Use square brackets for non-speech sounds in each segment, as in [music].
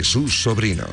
Jesús Sobrino.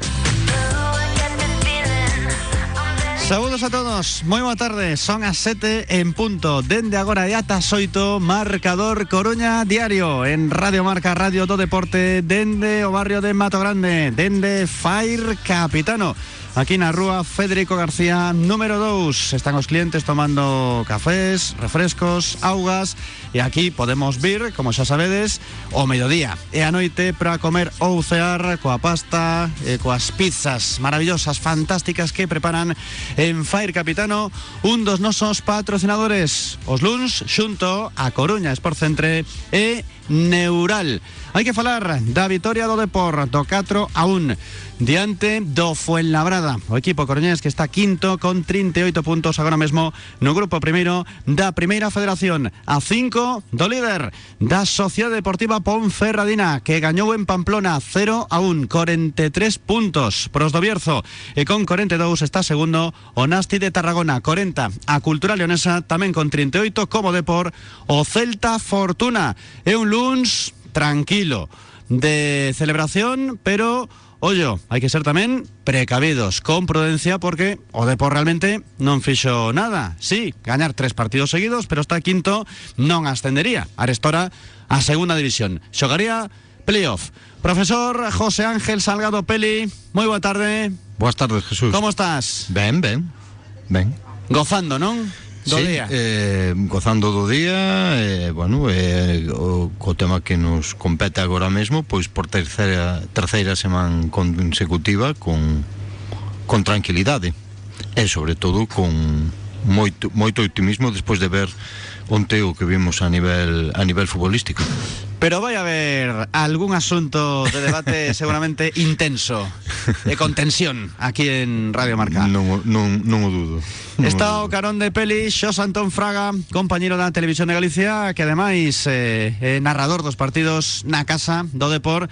Saludos a todos, muy buena tarde, son a 7 en punto, dende agora e ata soito, marcador Coruña Diario, en Radio Marca, Radio do Deporte, dende o barrio de Mato Grande, dende Fire Capitano. Aquí na rúa Federico García, número 2. Están os clientes tomando cafés, refrescos, augas e aquí podemos vir, como xa sabedes, o mediodía e a noite para comer ou cear coa pasta e coas pizzas maravillosas, fantásticas que preparan en Fire Capitano, un dos nosos patrocinadores, os luns xunto a Coruña Sport Centre e Neural. Hai que falar. Da vitoria do Depor do 4 a 1 diante do Fuenlabrada. O equipo coruñés que está quinto con 38 puntos agora mesmo no grupo primeiro da Primeira Federación. A 5 do líder da Sociedade Deportiva Ponferradina que gañou en Pamplona 0 a 1, 43 puntos. Pros do Bierzo. E con 42 está segundo o Nasti de Tarragona, 40 a Cultura Leonesa tamén con 38 como Depor o Celta Fortuna. É un luns tranquilo de celebración, pero Ollo, hai que ser tamén precavidos, con prudencia, porque o Depor realmente non fixo nada. Sí, gañar tres partidos seguidos, pero está quinto non ascendería. Arestora a segunda división. Xogaría playoff. Profesor José Ángel Salgado Peli, moi boa tarde. Boas tardes, Jesús. Como estás? Ben, ben, ben. Gozando, non? do sí, día. Eh, gozando do día, eh, bueno, eh, o, co tema que nos compete agora mesmo, pois por terceira, terceira semana consecutiva con, con tranquilidade e sobre todo con moito, moito optimismo despois de ver onte o que vimos a nivel a nivel futbolístico Pero vai haber algún asunto de debate [laughs] seguramente intenso e con tensión aquí en Radio Marca. non, o- non, non o dudo non o Está o carón de peli Xos Antón Fraga, compañero da Televisión de Galicia Que ademais eh, é narrador dos partidos na casa do Depor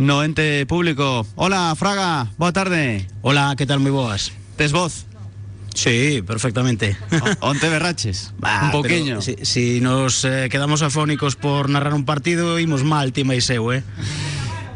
No ente público Hola Fraga, boa tarde Hola, ¿qué tal? Muy boas. Tes voz, Sí, perfectamente. [laughs] O, onte berraches. Bah, un poquinho. Si, si nos eh, quedamos afónicos por narrar un partido, imos mal, ti máis eu, eh?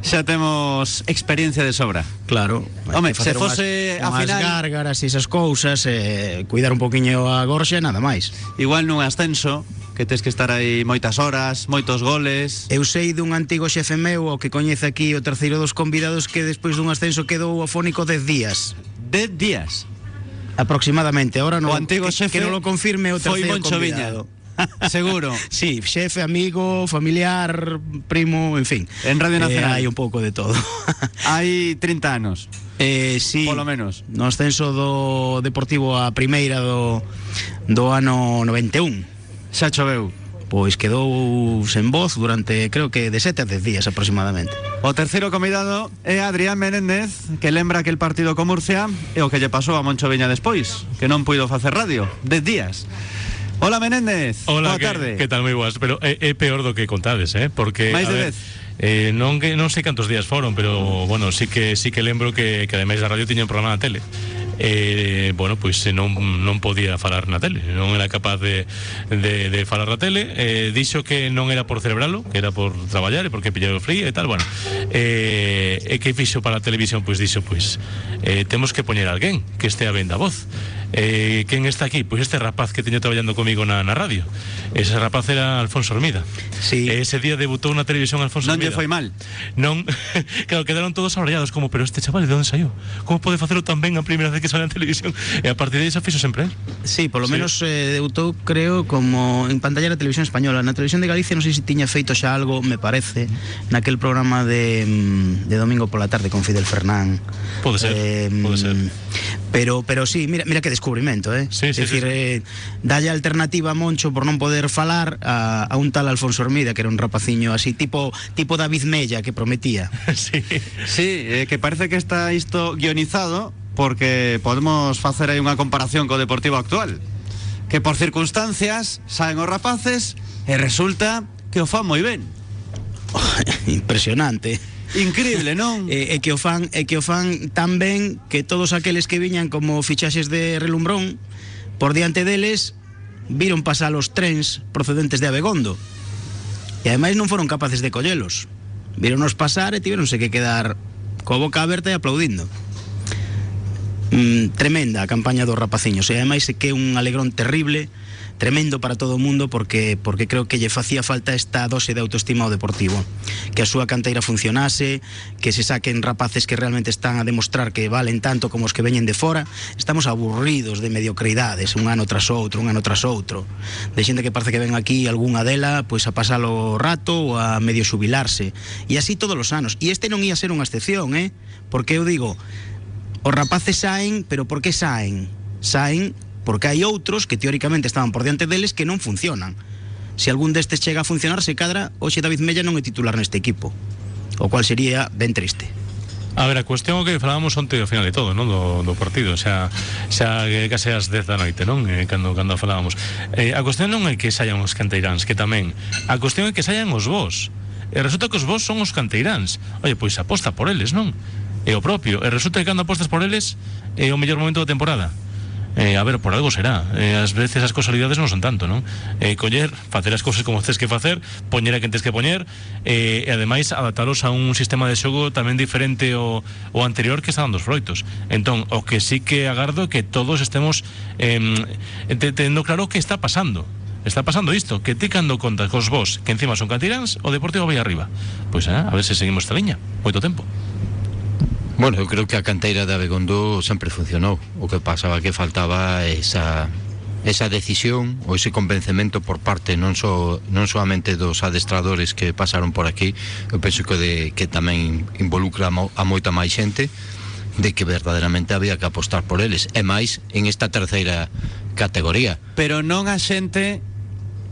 xa temos experiencia de sobra. Claro. Home, se fose a final gárgaras e esas cousas, eh, cuidar un poquinho a Gorxa e nada máis. Igual nun ascenso que tes que estar aí moitas horas, moitos goles. Eu sei dun antigo xefe meu, o que coñece aquí o terceiro dos convidados que despois dun ascenso quedou afónico 10 días. 10 días. Aproximadamente. Ahora O no, antigo que, xefe que non lo confirme o terceiro Moncho convidado. [laughs] Seguro Sí, xefe, amigo, familiar, primo, en fin. En Radio Nacional. Eh, hai un pouco de todo. Hai 30 anos eh, sí, Polo menos. No ascenso do Deportivo a primeira do, do ano 91. Xa choveu Pois quedou sen voz durante, creo que, de 7 a 10 días aproximadamente. O terceiro convidado é Adrián Menéndez Que lembra que el partido con Murcia E o que lle pasou a Moncho Viña despois Que non puido facer radio Dez días Hola Menéndez Hola, Boa que, tarde que tal moi boas, pero é, é peor do que contades, eh? Porque Máis de ver, vez. Eh, non non sei cantos días foron, pero bueno, sí que sí que lembro que que ademais da radio tiña un programa na tele. Eh, bueno, pois pues, non non podía falar na tele, non era capaz de de, de falar tele. Eh, que non era por celebralo, que era por traballar e porque pillaba frío e tal, bueno. Eh, e que fixo para a televisión, pois dixo, pois eh, temos que poñer alguén que estea ben da voz. Eh, quen está aquí? Pois este rapaz que teño traballando comigo na, na radio. Ese rapaz era Alfonso Hormida. Sí. E ese día debutou na televisión Alfonso Non lle Hormida. foi mal Non, [laughs] claro, quedaron todos abrallados como, pero este chaval de onde saiu? Como pode facelo tan ben a primeira vez que sale en televisión? E a partir de xa fixo sempre él. Sí, polo Sí. menos eh, debutou, creo, como en pantalla na televisión española. Na televisión de Galicia non sei se tiña feito xa algo, me parece, naquel programa de, mm, de domingo pola tarde con Fidel Fernán. Pode ser, pode ser. Pero, pero sí, mira, mira que descubrimento, eh? Sí, sí, é dicir, sí, sí. eh, dalle alternativa a Moncho por non poder falar a, a un tal Alfonso Hormida, que era un rapaciño así, tipo tipo David Mella, que prometía. [laughs] sí. Sí, eh, que parece que está isto guionizado Porque podemos facer aí unha comparación co Deportivo actual Que por circunstancias saen os rapaces E resulta que o fan moi ben [laughs] Impresionante. Increíble, non? E, e que tan ben que todos aqueles que viñan como fichaxes de relumbrón por diante deles viron pasar os trens procedentes de Abegondo. E ademais non foron capaces de collelos. Víronos pasar e tiveronse que quedar coa boca aberta e aplaudindo. Mm, tremenda a campaña dos rapaciños e ademais que un alegrón terrible tremendo para todo o mundo porque porque creo que lle facía falta esta dose de autoestima ao deportivo. Que a súa canteira funcionase que se saquen rapaces que realmente están a demostrar que valen tanto como os que veñen de fora. Estamos aburridos de mediocridades un ano tras outro, un ano tras outro. De xente que parece que ven aquí algunha dela pois a pasalo rato ou a medio xubilarse. E así todos os anos. E este non ia ser unha excepción, eh? porque eu digo Os rapaces saen, pero por que saen? Saen porque hai outros que teóricamente estaban por diante deles que non funcionan. Se algún destes chega a funcionar, se cadra, hoxe David Mella non é titular neste equipo, o cual sería ben triste. A ver, a cuestión que falábamos onte ao final de todo, non, do, do partido, xa xa case as 10 da noite, non, eh, cando cando falábamos. Eh, a cuestión non é que saian os canteiráns, que tamén. A cuestión é que saian os vos. E resulta que os vos son os canteiráns. Oye, pois aposta por eles, non? É o propio. E resulta que cando apostas por eles é o mellor momento da temporada. Eh, a ver, por algo será. Eh, ás veces as casualidades non son tanto, non? Eh, coller, facer as cousas como tens que facer, poñer a quen tens que poñer, eh, e ademais a un sistema de xogo tamén diferente ao, ao anterior que está dando os froitos. Entón, o que sí que agardo que todos estemos eh, tendo claro que está pasando. Está pasando isto, que ti cando contas cos vos, que encima son cantiráns, o Deportivo vai arriba. Pois eh, a ver se seguimos esta liña. Moito tempo. Bueno, eu creo que a canteira de Abegondo sempre funcionou. O que pasaba que faltaba esa esa decisión ou ese convencemento por parte non só non dos adestradores que pasaron por aquí, eu penso que de que tamén involucra a moita máis xente de que verdadeiramente había que apostar por eles e máis en esta terceira categoría. Pero non a xente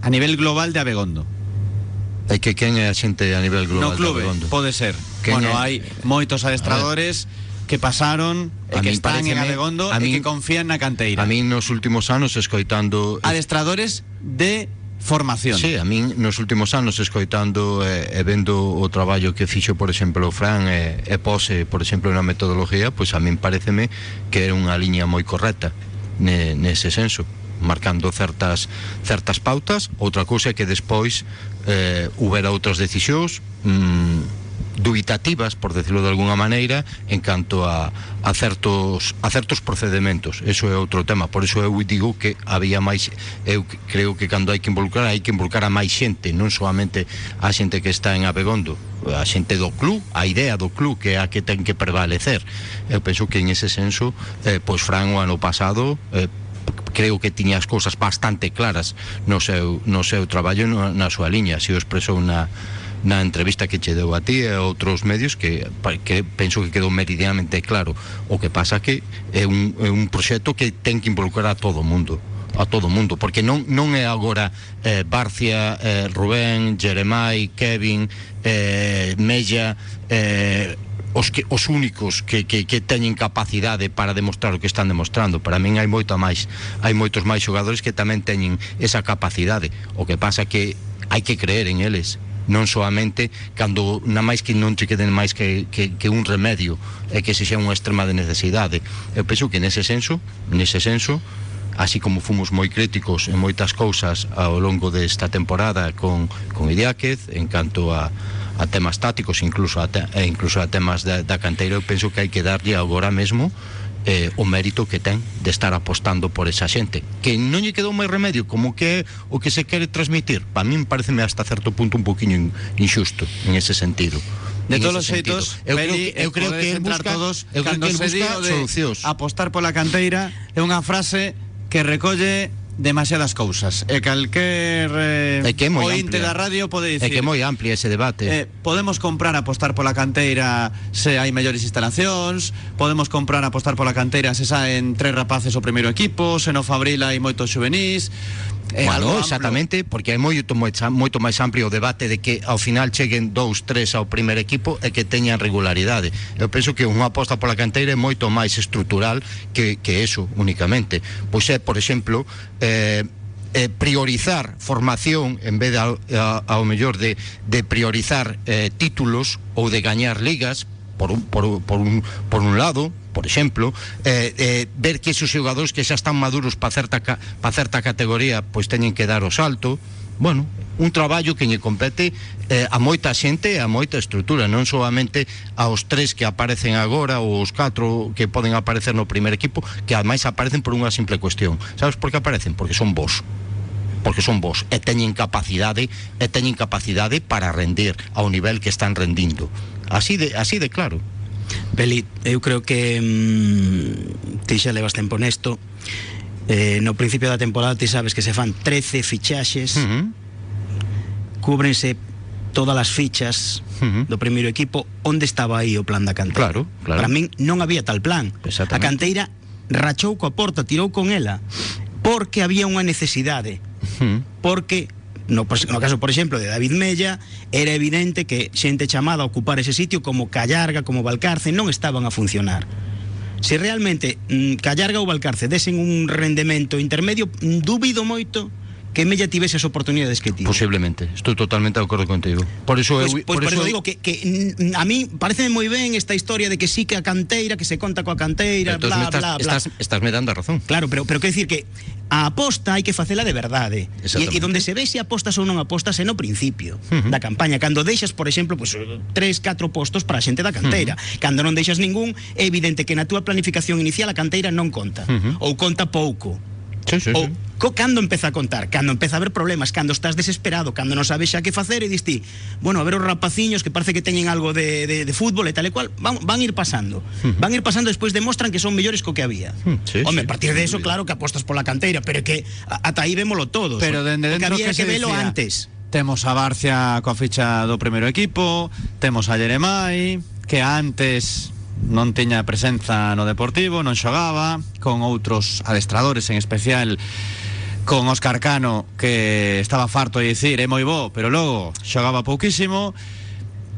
a nivel global de Abegondo. É que quen é a xente a nivel global? No clube, pode ser. Quen bueno, é? hai moitos adestradores que pasaron e que están en Abegondo e que confían na canteira. A min nos últimos anos escoitando... Adestradores de formación. Sí, a min nos últimos anos escoitando e, eh, e vendo o traballo que fixo, por exemplo, o Fran e, eh, e pose, por exemplo, na metodoloxía, pois pues a min pareceme que era unha liña moi correcta ne, nese senso marcando certas certas pautas, outra cousa é que despois eh, houbera outras decisións mm, dubitativas, por decirlo de alguna maneira, en canto a, a, certos, a certos procedementos. Eso é outro tema. Por eso eu digo que había máis... Eu creo que cando hai que involucrar, hai que involucrar a máis xente, non solamente a xente que está en Abegondo, a xente do club, a idea do club que é a que ten que prevalecer. Eu penso que en ese senso, eh, pois Fran o ano pasado... Eh, creo que tiña as cousas bastante claras no seu, no seu traballo no, na súa liña, así o expresou na, na entrevista que che deu a ti e a outros medios que, que penso que quedou meridianamente claro. O que pasa que é un, é que ten que involucrar a todo o mundo a todo mundo, porque non, non é agora eh, Barcia, eh, Rubén, Jeremai, Kevin, eh, eh, os, que, os únicos que, que, que teñen capacidade para demostrar o que están demostrando. Para min hai moita máis, hai moitos máis xogadores que tamén teñen esa capacidade. O que pasa que hai que creer en eles non soamente cando na máis que non che queden máis que, que, que un remedio e que se xa unha extrema de necesidade eu penso que nese senso nese senso así como fomos moi críticos en moitas cousas ao longo desta temporada con, con Idiáquez en canto a, a temas tácticos incluso a te, e incluso a temas da, da canteira eu penso que hai que darlle agora mesmo eh, o mérito que ten de estar apostando por esa xente que non lle quedou máis remedio como que o que se quere transmitir. Para min pareceme hasta certo punto un poquinho in- injusto en ese sentido. De todos os ese sentido. xeitos, eu creo que, eu creo podes que busca, todos eu creo que busca solucións. apostar pola canteira é unha frase que recolle demasiadas cousas e calquer eh, É que é moi ointe amplia. da radio pode É dicir que é moi amplia ese debate. Eh, podemos comprar apostar pola canteira se hai mellores instalacións Podemos comprar apostar pola canteira se saen tres rapaces o primeiro equipo Se no Fabril hai moitos juvenís Bueno, amplo. exactamente, porque é moito, moito, máis amplio o debate de que ao final cheguen dous, tres ao primer equipo e que teñan regularidade. Eu penso que unha aposta pola canteira é moito máis estrutural que, que eso únicamente. Pois é, por exemplo, eh, eh, priorizar formación en vez de ao, ao mellor de, de priorizar eh, títulos ou de gañar ligas por un, por, por, un, por un lado, por exemplo, eh, eh, ver que esos xogadores que xa están maduros para certa, ca- pa certa categoría pois teñen que dar o salto, bueno, un traballo que compete eh, a moita xente e a moita estrutura, non solamente aos tres que aparecen agora ou os catro que poden aparecer no primer equipo, que ademais aparecen por unha simple cuestión. Sabes por que aparecen? Porque son vos porque son vos e teñen capacidade e teñen capacidade para rendir ao nivel que están rendindo. Así de así de claro. Beli, eu creo que mm, ti xa levas tempo nesto eh, no principio da temporada ti sabes que se fan 13 fichaxes Uh -huh. cúbrense todas as fichas Uh -huh. do primeiro equipo onde estaba aí o plan da canteira Claro, claro. para min non había tal plan a canteira rachou coa porta tirou con ela porque había unha necesidade Uh -huh. porque no, pos- no caso, por exemplo, de David Mella era evidente que xente chamada a ocupar ese sitio como Callarga, como Valcarce non estaban a funcionar. Se realmente mm, Callarga ou Valcarce desen un rendemento intermedio mm, dubido moito que Mella tivese as oportunidades que tivo Posiblemente, estou totalmente de acordo contigo. Por eso Pois, eu, pois por, eso digo que, que mm, a mí parece moi ben esta historia de que sí que a canteira, que se conta coa canteira, Entonces bla, estás, bla, bla. estás, estás me dando a razón. Claro, pero, pero quero dicir que a aposta hai que facela de verdade e, e donde se ve se apostas ou non apostas é no principio uh -huh. da campaña Cando deixas, por exemplo, pues, tres, catro postos para a xente da canteira uh -huh. Cando non deixas ningún, é evidente que na túa planificación inicial a canteira non conta uh -huh. Ou conta pouco Sí, sí, co, cando empeza a contar, cando empeza a haber problemas, cando estás desesperado, cando non sabes xa que facer e diste, bueno, a ver os rapaciños que parece que teñen algo de, de, de fútbol e tal e cual, van, van ir pasando. Van ir pasando despois demostran que son mellores co que había. sí, Home, sí, a partir de eso, claro que apostas pola canteira, pero que ata aí vémolo todos. Pero dende dentro había que, que, velo antes. Temos a Barcia coa ficha do primeiro equipo, temos a Jeremai, que antes non tiña presenza no Deportivo, non xogaba, con outros adestradores, en especial con Óscar Cano, que estaba farto de dicir, é moi bo, pero logo xogaba pouquísimo,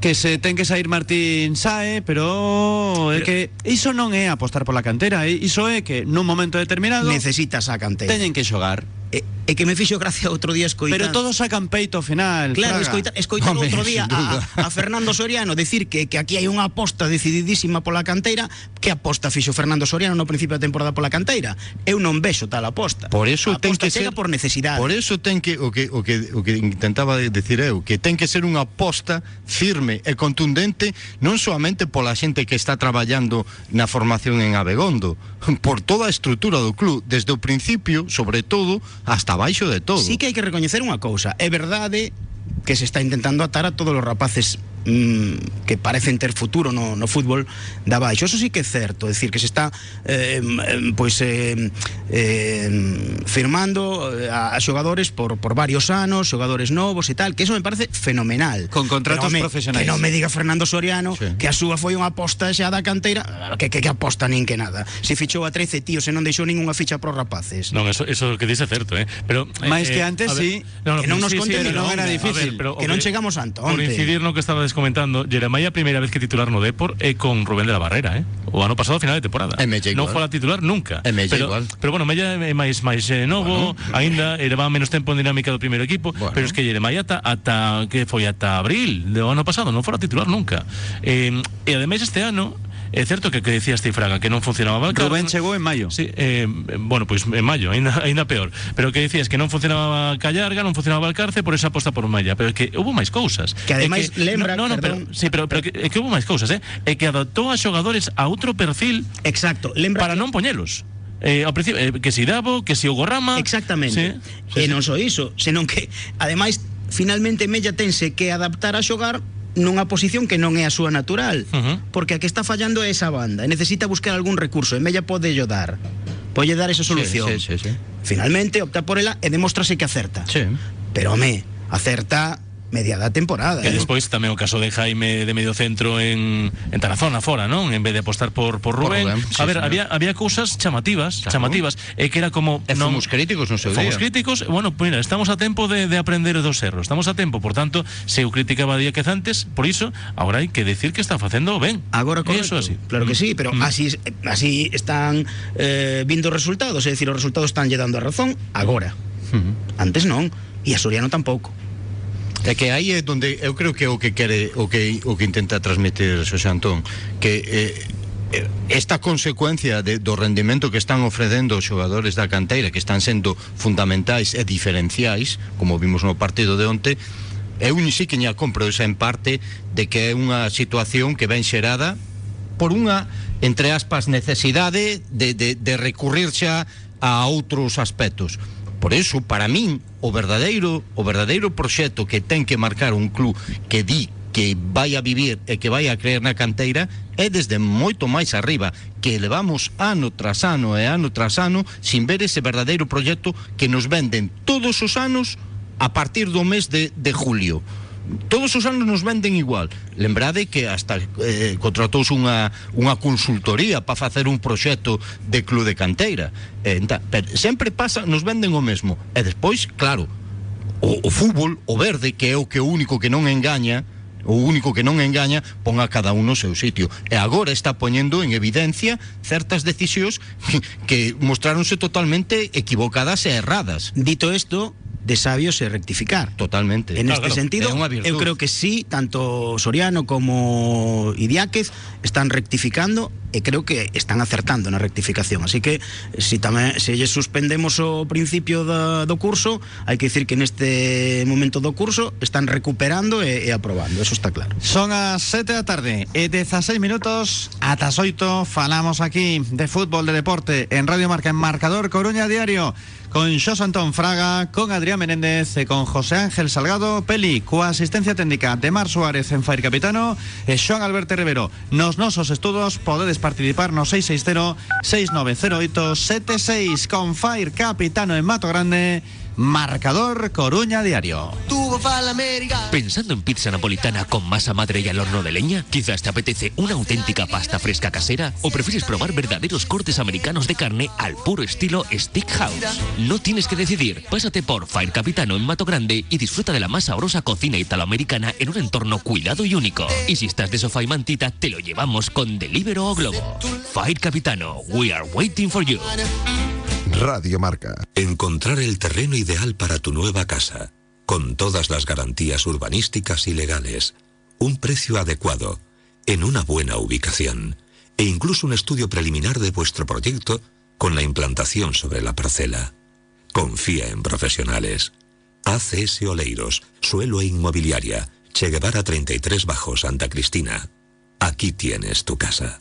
que se ten que sair Martín Sae, pero é que iso non é apostar pola cantera, é- iso é que nun momento determinado Necesitas a canteira. teñen que xogar. E, e que me fixo gracia outro día escoitar. Pero todos sacan peito ao final. Claro, Fraga. escoitar, escoitar outro día a, a Fernando Soriano decir que, que aquí hai unha aposta decididísima pola canteira que aposta fixo Fernando Soriano no principio da temporada pola canteira eu non vexo tal aposta Por eso a ten que ser por necesidade Por eso ten que o que o que o que intentaba de- decir eu, que ten que ser unha aposta firme firme e contundente non soamente pola xente que está traballando na formación en Abegondo, [laughs] por toda a estrutura do club, desde o principio, sobre todo, hasta baixo de todo. Sí que hai que recoñecer unha cousa, é verdade que se está intentando atar a todos os rapaces que parecen ter futuro no, no fútbol de abaixo Eso sí que é certo É dicir, que se está eh, em, pois eh, eh, firmando eh, a, a xogadores por, por varios anos Xogadores novos e tal Que eso me parece fenomenal Con contratos Pero, profesionais. Que non me diga Fernando Soriano Sí. Que a súa foi unha aposta xa da canteira Que, que, que aposta nin que nada Se fichou a 13 tíos e non deixou ninguna ficha para os rapaces Non, eso, eso que dice certo, eh? Pero, Máis eh, que antes, a ver, sí, que non nos conten pero non era difícil. pero Que o non chegamos anto, Por incidir no que comentando, Jeremai a primeira vez que titular no Depor é con Rubén de la Barrera, eh? O ano pasado a final de temporada. Non igual. fora titular nunca. Mella pero, igual. Pero bueno, Mella é máis máis eh, novo, Bueno. aínda leva menos tempo en dinámica do primeiro equipo, Bueno. pero es que Jeremai ata ata que foi ata abril do ano pasado, non fora titular nunca. Eh, e ademais este ano É certo que que decías ti Fraga que non funcionaba Valcarce. Rubén chegou en maio. Sí, eh, bueno, pois en maio, aínda, aínda peor. Pero que decías que non funcionaba Callarga, non funcionaba Valcarce por esa aposta por Malla, pero é que houve máis cousas. Que ademais É lembra, no, no, no, pero, perdón. sí, pero, pero que, que houve máis cousas, eh? Que adoptou a xogadores a outro perfil Exacto, lembra para que- non poñelos. Eh, ao principio, eh, que si Davo, que si o Gorrama Exactamente. Sí, e sí, sí. non só iso, senón que ademais finalmente Mella tense que adaptar a xogar nunha posición que non é a súa natural, porque a que está fallando é esa banda, e necesita buscar algún recurso, e Mella pode dar. Pode dar esa solución. Sí, sí, sí, sí. Finalmente opta por ela e demóstrase que acerta. Sí. Pero home, acerta mediada temporada. E despois tamén o caso de Jaime de medio centro en, en Tarazona fora, non? En vez de apostar por, por Por Rubén. Sí, a ver, señor. había, había cousas chamativas, Claro. chamativas, e que era como E fomos críticos no seu Fomos día. críticos, bueno, pues mira, estamos a tempo de, de aprender dos erros. Estamos a tempo, por tanto, se eu criticaba día que antes, por iso, agora hai que decir que está facendo ben. Agora correcto. Eso así. Claro que sí, pero Mm. así así están eh, vindo os resultados, é dicir, os resultados están lle dando a razón agora. Antes non, e a Soriano tampouco. É que aí é onde eu creo que é o que quere o que o que intenta transmitir Xosé Antón, que eh, eh, esta consecuencia de, do rendimento que están ofrecendo os xogadores da canteira que están sendo fundamentais e diferenciais, como vimos no partido de onte eu ni ña compro esa en parte de que é unha situación que ven xerada por unha, entre aspas, necesidade de, de, de recurrir xa a outros aspectos. Por eso, para min, o verdadeiro o verdadeiro proxecto que ten que marcar un club que di que vai a vivir e que vai a creer na canteira é desde moito máis arriba que levamos ano tras ano e ano tras ano sin ver ese verdadeiro proxecto que nos venden todos os anos a partir do mes de, de julio todos os anos nos venden igual. Lembrade que hasta eh, contratouse unha, consultoría para facer un proxecto de club de canteira. Eh, pasa, nos venden o mesmo. E despois, claro o, fútbol, o verde que é o que único que non engaña o único que non engaña pon a cada un no seu sitio. E agora está poñendo en evidencia certas decisións [laughs] que mostráronse totalmente equivocadas e erradas. Dito isto, de sabios e rectificar. Totalmente. En Claro, este claro, sentido, virtud. eu creo que sí, tanto Soriano como Idiáquez están rectificando e creo que están acertando na rectificación. Así que si tamén se lle suspendemos o principio da, do curso, hai que dicir que neste momento do curso están recuperando e, e aprobando, eso está claro. Son as 7 da tarde e 16 minutos ata as 8 falamos aquí de fútbol, de deporte en Radio Marca en Marcador Coruña Diario con Xos Antón Fraga, con Adrián Menéndez e con José Ángel Salgado Peli, coa asistencia técnica de Mar Suárez en Fair Capitano e Xoan Alberto Rivero. Nos nosos estudos podedes participar no 660-6908-76 con Fair Capitano en Mato Grande Marcador Coruña Diario. Pensando en pizza napolitana con masa madre y al horno de leña, quizás te apetece una auténtica pasta fresca casera o prefieres probar verdaderos cortes americanos de carne al puro estilo Steakhouse. No tienes que decidir, pásate por Fire Capitano en Mato Grande y disfruta de la más sabrosa cocina italoamericana en un entorno cuidado y único. Y si estás de sofá y mantita, te lo llevamos con Delivero o Globo. Fire Capitano, we are waiting for you. Radio Marca. Encontrar el terreno ideal para tu nueva casa, con todas las garantías urbanísticas y legales, un precio adecuado, en una buena ubicación, e incluso un estudio preliminar de vuestro proyecto con la implantación sobre la parcela. Confía en profesionales. ACS Oleiros, Suelo e Inmobiliaria, Che Guevara 33 Bajo Santa Cristina. Aquí tienes tu casa.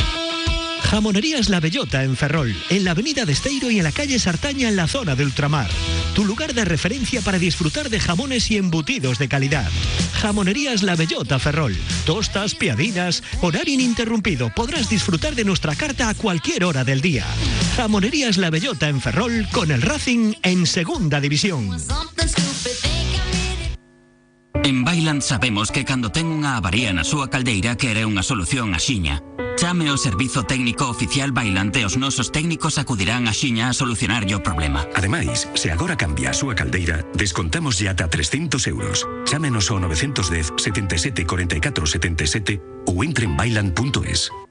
Jamonerías La Bellota en Ferrol, en la avenida de Esteiro y en la calle Sartaña en la zona de Ultramar. Tu lugar de referencia para disfrutar de jamones y embutidos de calidad. Jamonerías La Bellota Ferrol. Tostas, piadinas, horario ininterrumpido. Podrás disfrutar de nuestra carta a cualquier hora del día. Jamonerías La Bellota en Ferrol con el Racing en Segunda División. En Bailand sabemos que cando ten unha avaría na súa caldeira quere unha solución axiña. Chame ao servizo técnico oficial Bailand e os nosos técnicos acudirán axiña a solucionar o problema. Ademais, se agora cambia a súa caldeira, descontamos ata 300 euros. Chámenos ao 910 77 44 77 ou entre en bailan.es.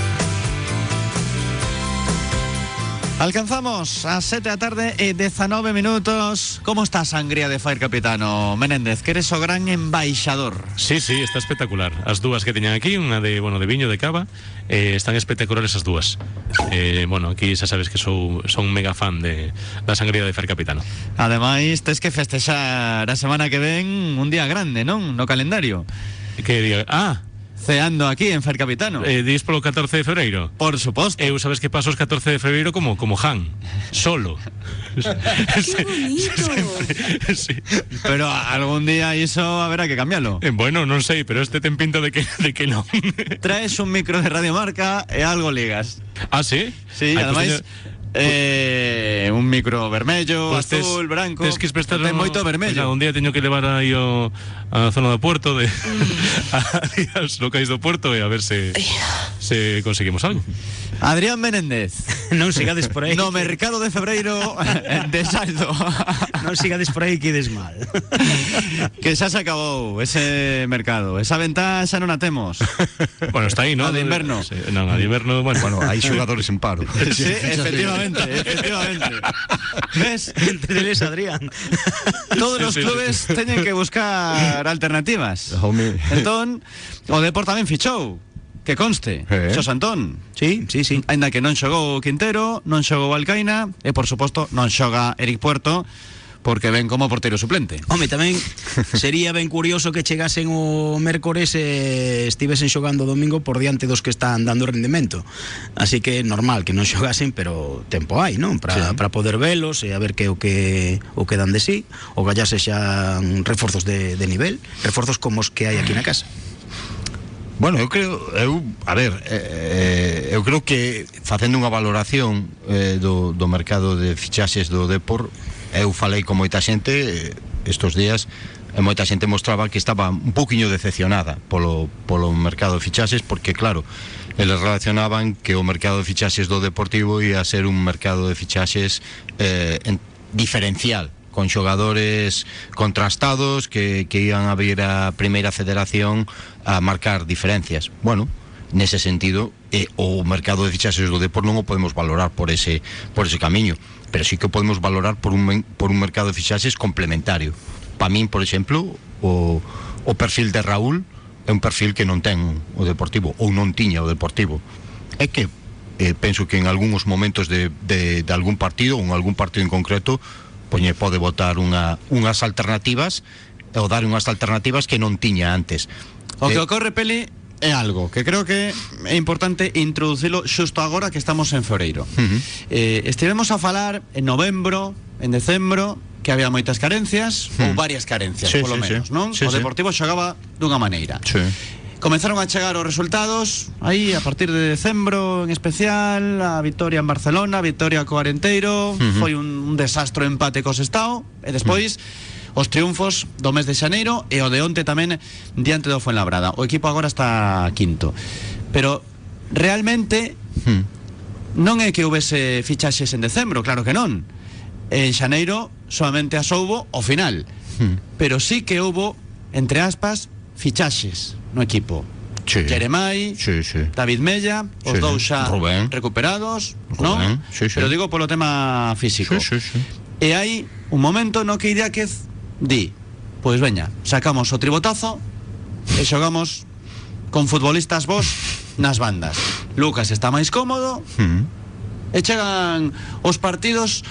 Alcanzamos a 7 da tarde e 19 minutos. Como está a sangría de Fire Capitano Menéndez? Que eres o gran embaixador. Sí, sí, está espectacular. As dúas que teñan aquí, unha de, bueno, de viño de cava, eh, están espectaculares as dúas. Eh, bueno, aquí xa sabes que sou son mega fan de da sangría de Fer Capitano. Ademais, tes que festexar a semana que ven un día grande, non? No calendario. Que ah, ceando aquí en Fer Capitano. Eh, dis polo 14 de febreiro? Por suposto. Eu sabes que paso os 14 de febreiro como como Han, solo. [laughs] ¡Qué bonito! sí. Pero algún día iso haberá que cambiarlo. Eh, bueno, non sei, pero este ten pinta de que de que non. Traes un micro de Radio Marca e algo ligas. ah, sí? Sí, ademais pues, eh, un micro vermello, Pues tes- azul, branco. tes que prestar ten moito vermello. un día teño que levar aí o, a zona do puerto de Mm. [laughs] a días locais do puerto e a ver se se conseguimos algo. Adrián Menéndez. [laughs] non sigades por aí. No mercado de febreiro [laughs] de saldo. non sigades por aí que ides mal. que xa se acabou ese mercado. Esa venta xa non a temos. Bueno, está aí, ¿no? A de inverno. Sí, non, a de inverno, bueno. Bueno, hai xogadores en paro. Sí, efectivamente, efectivamente. ¿Ves? Entre eles Adrián. Todos Sí, los sí, clubes teñen que buscar alternativas. Home. Entón, o Depor tamén fichou. Que conste, Eh. Xos Antón Sí, sí, sí. Ainda que non xogou Quintero, non xogou Alcaina E por suposto non xoga Eric Puerto porque ven como portero suplente. Home, tamén sería ben curioso que chegasen o mércores e estivesen xogando domingo por diante dos que están dando rendimento. Así que normal que non xogasen, pero tempo hai, non? Para sí. para poder velos e a ver que o que o que dan de sí, o gallase xa reforzos de, de nivel, reforzos como os que hai aquí na casa. Bueno, eu creo, eu, a ver, eh, eh eu creo que facendo unha valoración eh, do, do mercado de fichaxes do Depor eu falei con moita xente eh, estos días e moita xente mostraba que estaba un poquinho decepcionada polo, polo mercado de fichaxes porque claro, eles relacionaban que o mercado de fichaxes do Deportivo ia ser un mercado de fichaxes eh, en, diferencial con xogadores contrastados que, que iban a vir a primeira federación a marcar diferencias. Bueno, nese sentido eh, o mercado de fichaxes do Depor non o podemos valorar por ese, por ese camiño. Pero sí que podemos valorar por un por un mercado de fichaxes complementario. Para min, por exemplo, o, o perfil de Raúl é un perfil que non ten o Deportivo ou non tiña o Deportivo. É que eh, penso que en algúns momentos de, de, de algún partido ou en algún partido en concreto poñe pode votar unha, unhas alternativas ou dar unhas alternativas que non tiña antes. O que Eh, ocorre, Peli, é algo que creo que é importante introducilo xusto agora que estamos en Floreiro. Ujú. Eh, estivemos a falar en novembro, en decembro, que había moitas carencias, ou Hmm. varias carencias, Sí, polo sí, menos, sí. non? Sí, o sí. Deportivo xogaba dunha maneira. Sí. Comenzaron a chegar os resultados aí a partir de decembro en especial, a vitoria en Barcelona, a vitoria co Arenteiro, foi un, un desastro empate co Sestao e despois os triunfos do mes de xaneiro e o de onte tamén diante do Fuenlabrada. O equipo agora está quinto. Pero realmente Hmm. non é que houvese fichaxes en decembro, claro que non. En xaneiro solamente as houbo ao final. Hmm. Pero sí que houbo, entre aspas, fichaxes no equipo. Sí. Jeremai, Sí, sí. David Mella, os Sí, dous sí. xa Rubén. recuperados, Rubén, non? sí, sí. Pero digo polo tema físico. Sí, sí, sí. E hai un momento no que Idiáquez di, pois veña, sacamos o tribotazo e xogamos con futbolistas vos nas bandas. Lucas está máis cómodo mm. e chegan os partidos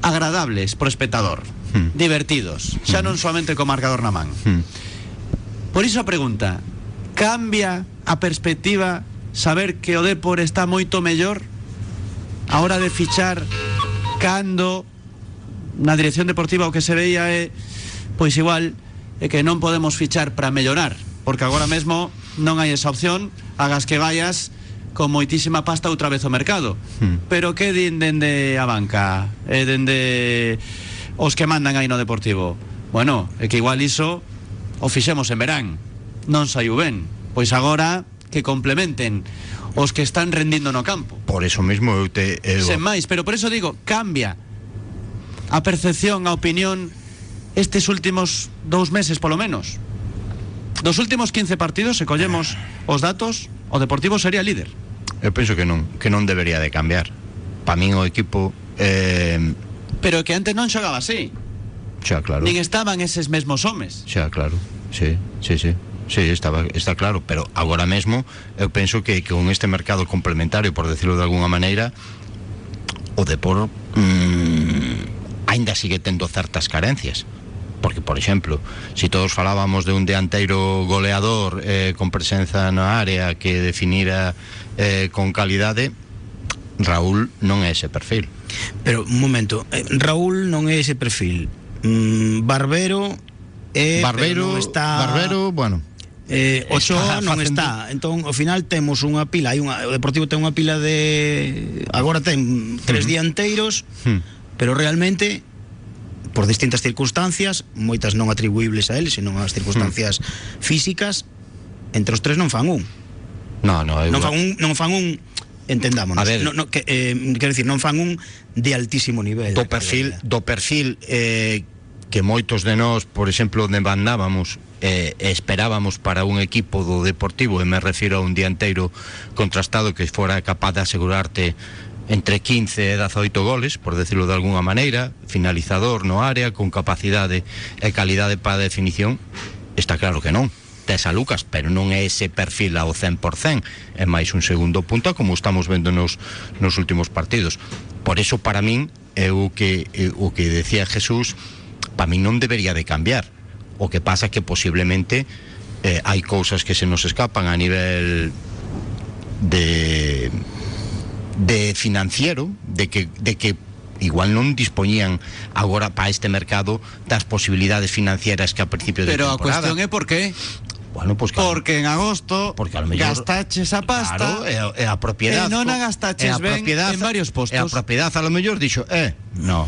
agradables pro espectador, mm. divertidos, xa hmm. non somente co marcador na man. Mm. Por iso a pregunta, cambia a perspectiva saber que o Depor está moito mellor a hora de fichar cando na dirección deportiva o que se veía é eh, Pois igual é que non podemos fichar para mellorar Porque agora mesmo non hai esa opción Hagas que vayas con moitísima pasta outra vez ao mercado. Hmm. Pero que din dende a banca E dende os que mandan aí no Deportivo Bueno, é que igual iso o fixemos en verán Non saiu ben. Pois agora que complementen os que están rendindo no campo. Por eso mesmo eu te eu, Sen máis, pero por eso digo, cambia a percepción, a opinión estes últimos dous meses polo menos. Dos últimos 15 partidos se collemos os datos o Deportivo sería líder. Eu penso que non que non debería de cambiar. Pa min o equipo eh... pero que antes non xogaba así. Xa claro. Nin estaban eses mesmos homes. Xa claro. Sí, sí, sí. Sí, estaba, está claro, pero agora mesmo eu penso que con este mercado complementario, por decirlo de alguna maneira, o Depor mmm, ainda sigue tendo certas carencias porque, por exemplo, se si todos falábamos de un dianteiro goleador eh, con presenza na área que definira eh, con calidade, Raúl non é ese perfil. Pero, un momento, eh, Raúl non é ese perfil. Mm, Barbero é... Barbero, está... Barbero, bueno... Eh, Ochoa non facendo... está Entón, ao final temos unha pila hai unha, O Deportivo ten unha pila de Agora ten tres uh -huh. dianteiros uh -huh. Pero realmente por distintas circunstancias, moitas non atribuibles a él, senón as circunstancias mm. físicas, entre os tres non fan un. No, no, non fan un, non fan un entendámonos. A ver, no, no, que, eh, quero dicir, non fan un de altísimo nivel. Do perfil, do perfil eh, que moitos de nós, por exemplo, demandábamos eh, esperábamos para un equipo do Deportivo, e me refiro a un dianteiro contrastado que fora capaz de asegurarte entre 15 e 18 goles, por decirlo de alguna maneira, finalizador no área, con capacidade e calidade para definición, está claro que non. Tes Lucas, pero non é ese perfil ao 100%, é máis un segundo punta como estamos vendo nos, nos últimos partidos. Por eso para min é o que é que decía Jesús, para min non debería de cambiar. O que pasa que posiblemente eh, hai cousas que se nos escapan a nivel de de financiero, de que de que igual non dispoñían agora para este mercado das posibilidades financieras que a principio de Pero a temporada. cuestión é por qué? Bueno, pues claro, Porque en agosto Porque a lo mellor- gastaches a pasta Claro, é, a- é a propiedade. E non a gastaches é a ben en varios postos. E a propiedade a lo mellor dixo, eh, no.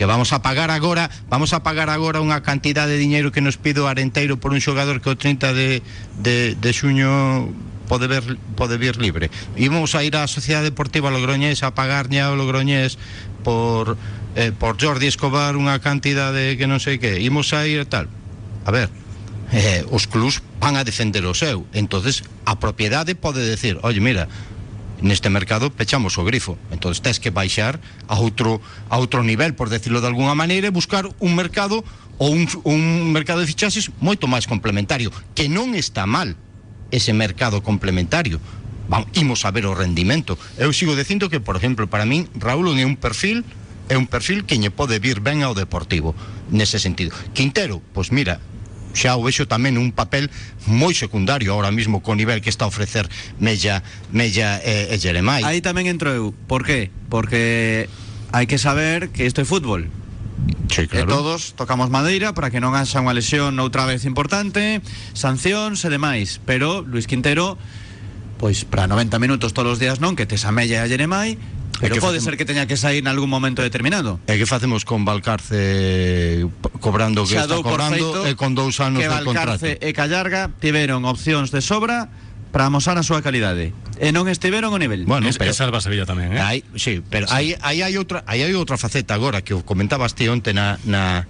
Que vamos a pagar agora, vamos a pagar agora unha cantidade de diñeiro que nos pido Arenteiro por un xogador que o 30 de, de, de xuño pode ver pode vir libre. Imos a ir á Sociedade Deportiva Logroñés a pagar ao Logroñés por eh, por Jordi Escobar unha cantidade que non sei que. Imos a ir e tal. A ver, eh, os clubs van a defender o seu entonces a propiedade pode decir oye mira neste mercado pechamos o grifo entonces tes que baixar a outro a outro nivel por decirlo de alguna maneira e buscar un mercado ou un, un mercado de fichaxes moito máis complementario que non está mal ese mercado complementario Vamos, a ver o rendimento eu sigo dicindo que por exemplo para min Raúl é un perfil é un perfil que lle pode vir ben ao Deportivo nese sentido Quintero, pois mira xa o vexo tamén un papel moi secundario ahora mismo co nivel que está a ofrecer Mella, Mella e, e Jeremai Aí tamén entro eu. Por qué? Porque hai que saber que isto é fútbol. Sí, eh, claro. E todos tocamos madeira para que non haxa unha lesión outra vez importante, sancións e demais, pero Luis Quintero pois para 90 minutos todos os días non, que te samella a Jeremai, Pero que pode facemos... ser que teña que sair algún momento determinado. E que facemos con Valcarce cobrando o que Xa está cobrando feito, e con dous anos de contrato? Que Valcarce e Callarga tiveron opcións de sobra para amosar a súa calidade. E non estiveron ao nivel. Bueno, Es, pero- e salva a Sevilla tamén, eh? Hai, sí, pero aí, aí hai outra hai outra faceta agora que o comentabas ti onte na, na,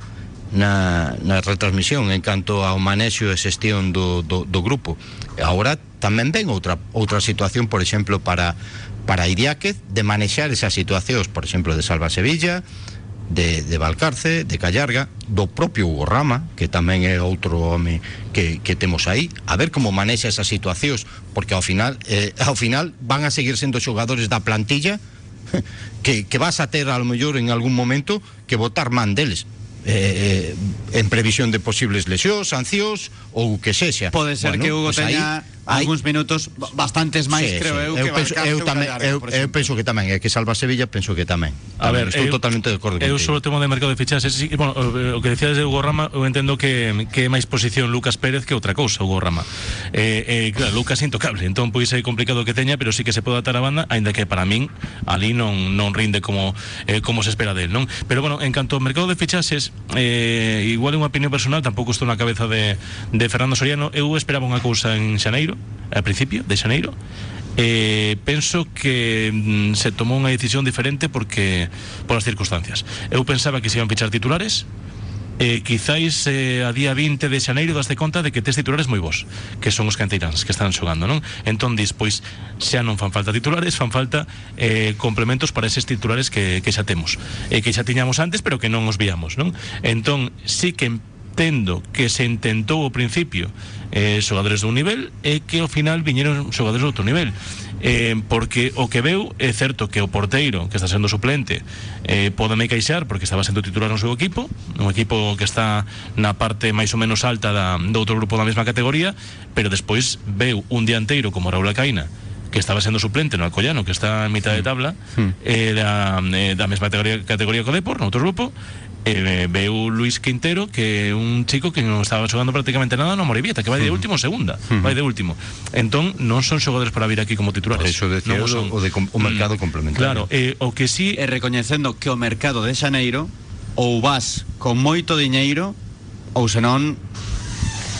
na, na retransmisión en canto ao manexo e xestión do, do, do grupo. Agora tamén ven outra outra situación, por exemplo, para para Iriáquez de manexar esas situacións, por exemplo, de Salva Sevilla, de, de Valcarce, de Callarga, do propio Hugo Rama, que tamén é outro home que, que temos aí, a ver como manexa esas situacións, porque ao final eh, ao final van a seguir sendo xogadores da plantilla [laughs] que, que vas a ter a lo mellor en algún momento que votar man deles eh, eh, en previsión de posibles lesións, sancións ou que sexa. Pode ser que Hugo aí- teña algúns minutos ba- bastantes máis, Sí, creo sí. eu, que penso, eu tamén, eu, eu penso que tamén, é que Salva Sevilla penso que tamén. A Tamén, ver, estou eu- totalmente de acordo Eu sobre o tema de mercado de fichaxes, sí, bueno, o que decías de Hugo Rama, eu entendo que que é máis posición Lucas Pérez que outra cousa, Hugo Rama. Eh, eh, claro, Lucas é intocable, entón pois é complicado que teña, pero sí que se pode atar a banda, aínda que para min ali non non rinde como eh, como se espera del, non? Pero bueno, en canto ao mercado de fichaxes, eh, igual é unha opinión personal, tampouco estou na cabeza de de Fernando Soriano, eu esperaba unha cousa en Xaneiro, a principio de Xaneiro, Eh, penso que mm, se tomou unha decisión diferente porque por as circunstancias. Eu pensaba que se iban fichar titulares, eh, quizáis a día 20 de xaneiro das de conta de que tes titulares moi bons que son os canteiráns que están xogando non? entón despois xa non fan falta titulares fan falta eh, complementos para eses titulares que, que xa temos e que xa tiñamos antes pero que non os víamos non? entón sí que tendo que se intentou ao principio eh, xogadores dun nivel e que ao final viñeron xogadores de outro nivel. Eh, porque o que veu é certo que o porteiro que está sendo suplente eh, podeme porque estaba sendo titular no seu equipo un equipo que está na parte máis ou menos alta da, do outro grupo da mesma categoría pero despois veu un dianteiro como Raúl Acaina que estaba sendo suplente no Alcoyano, que está en mitad de tabla, eh, da, eh, da mesma categoría, categoría co Depor, no outro grupo, eh, veu Luis Quintero que un chico que non estaba xogando prácticamente nada no Morevieta, que vai de último segunda vai de último, entón non son xogadores para vir aquí como titulares. Eso decía Non o, son. o de o mercado Claro, complementario. eh, o que sí E recoñecendo que o mercado de Xaneiro ou vas con moito diñeiro ou senón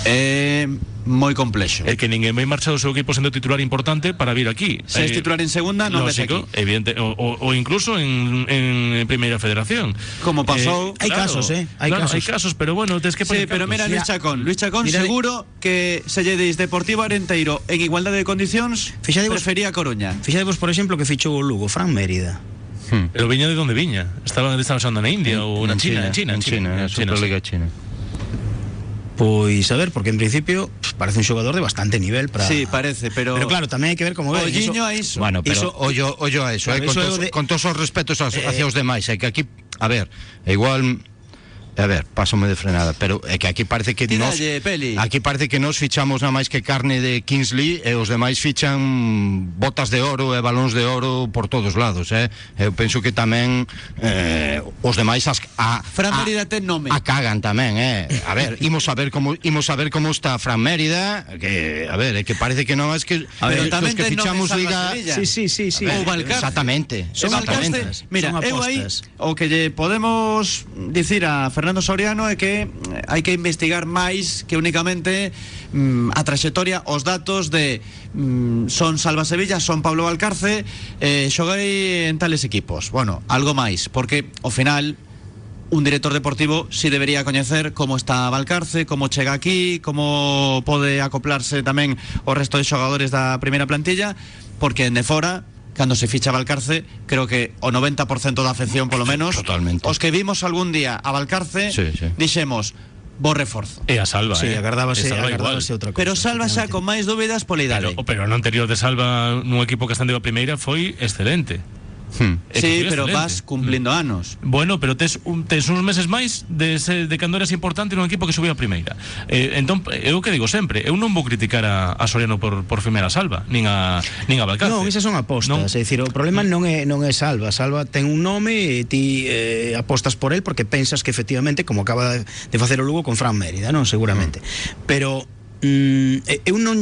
é moi complexo. É que ninguén vai marchar do seu equipo sendo titular importante para vir aquí. Se es titular en segunda, non lógico, aquí. evidente, o, o, o incluso en, en Primeira Federación. Como pasou- Hai casos, eh, hai claro, casos. Hai casos, pero bueno, tens que Sí, pero mira Luis Chacón, Luis Chacón Mira- seguro que se lle deis Deportivo Arenteiro en igualdade de condicións Fixadevos- prefería a Coruña. Fixadevos, por exemplo, que fichou o Lugo, Fran Mérida. Pero viña de onde viña? Estaba estaba xogando na India ou na China, en China, en China, en en China, Superliga China. Pois a ver, porque en principio pff, parece un xogador de bastante nivel para Sí, parece, pero Pero claro, tamén hai que ver como ven. Olliño a iso. Bueno, pero Iso- ollo, ollo a eso, Claro, eh, con, iso tos, de- con todos os respetos hacia os demais, é que aquí, a ver, igual a ver, pásome de frenada, pero é que aquí parece que Tiralle, nos, peli. aquí parece que nós fichamos na máis que carne de Kingsley e os demais fichan botas de oro e balóns de oro por todos lados, eh? Eu penso que tamén eh, os demais as, a, Fran Mérida ten nome. A cagan tamén, eh? A ver, imos a ver como imos a ver como está Fran Mérida, que a ver, é que parece que non é que a ver, pero tamén que fichamos liga Sí, sí, sí, sí. Ver, o Valcarce. Exactamente. Son exactamente. Valcarce, mira, eu aí o que lle podemos dicir a Fran Fernando Soriano é que eh, hai que investigar máis que únicamente mm, a trayectoria, os datos de mm, son Salva Sevilla, son Pablo Valcarce, eh, xoguei en tales equipos. Bueno, algo máis, porque ao final un director deportivo si debería coñecer como está Valcarce, como chega aquí, como pode acoplarse tamén o resto de xogadores da primeira plantilla, porque en de fora cando se ficha Valcarce, creo que o 90% da afección polo menos, Totalmente. os que vimos algún día a Valcarce, Sí, sí. dixemos bo reforzo. E a Salva, Sí, eh. agardábase, E Salva agardábase igual. outra cosa. Pero salva xa con máis dúbidas pola idade. Pero, pero no anterior de Salva nun equipo que estando a primeira foi excelente. Hmm. Sí, pero excelente. vas cumplindo anos. Bueno, pero tes, un, tes uns meses máis de, se, de cando eras importante nun equipo que subía a primeira eh, Entón, eu que digo sempre Eu non vou criticar a, a Soriano por, por firmar a Salva Nin a, nin a Valcarce Non, esas son apostas, Non. é dicir, o problema non é non é Salva, Salva ten un nome e ti eh, apostas por el porque pensas que efectivamente como acaba de, de facer o Lugo con Fran Mérida, non, seguramente. Pero mm, e- eu non,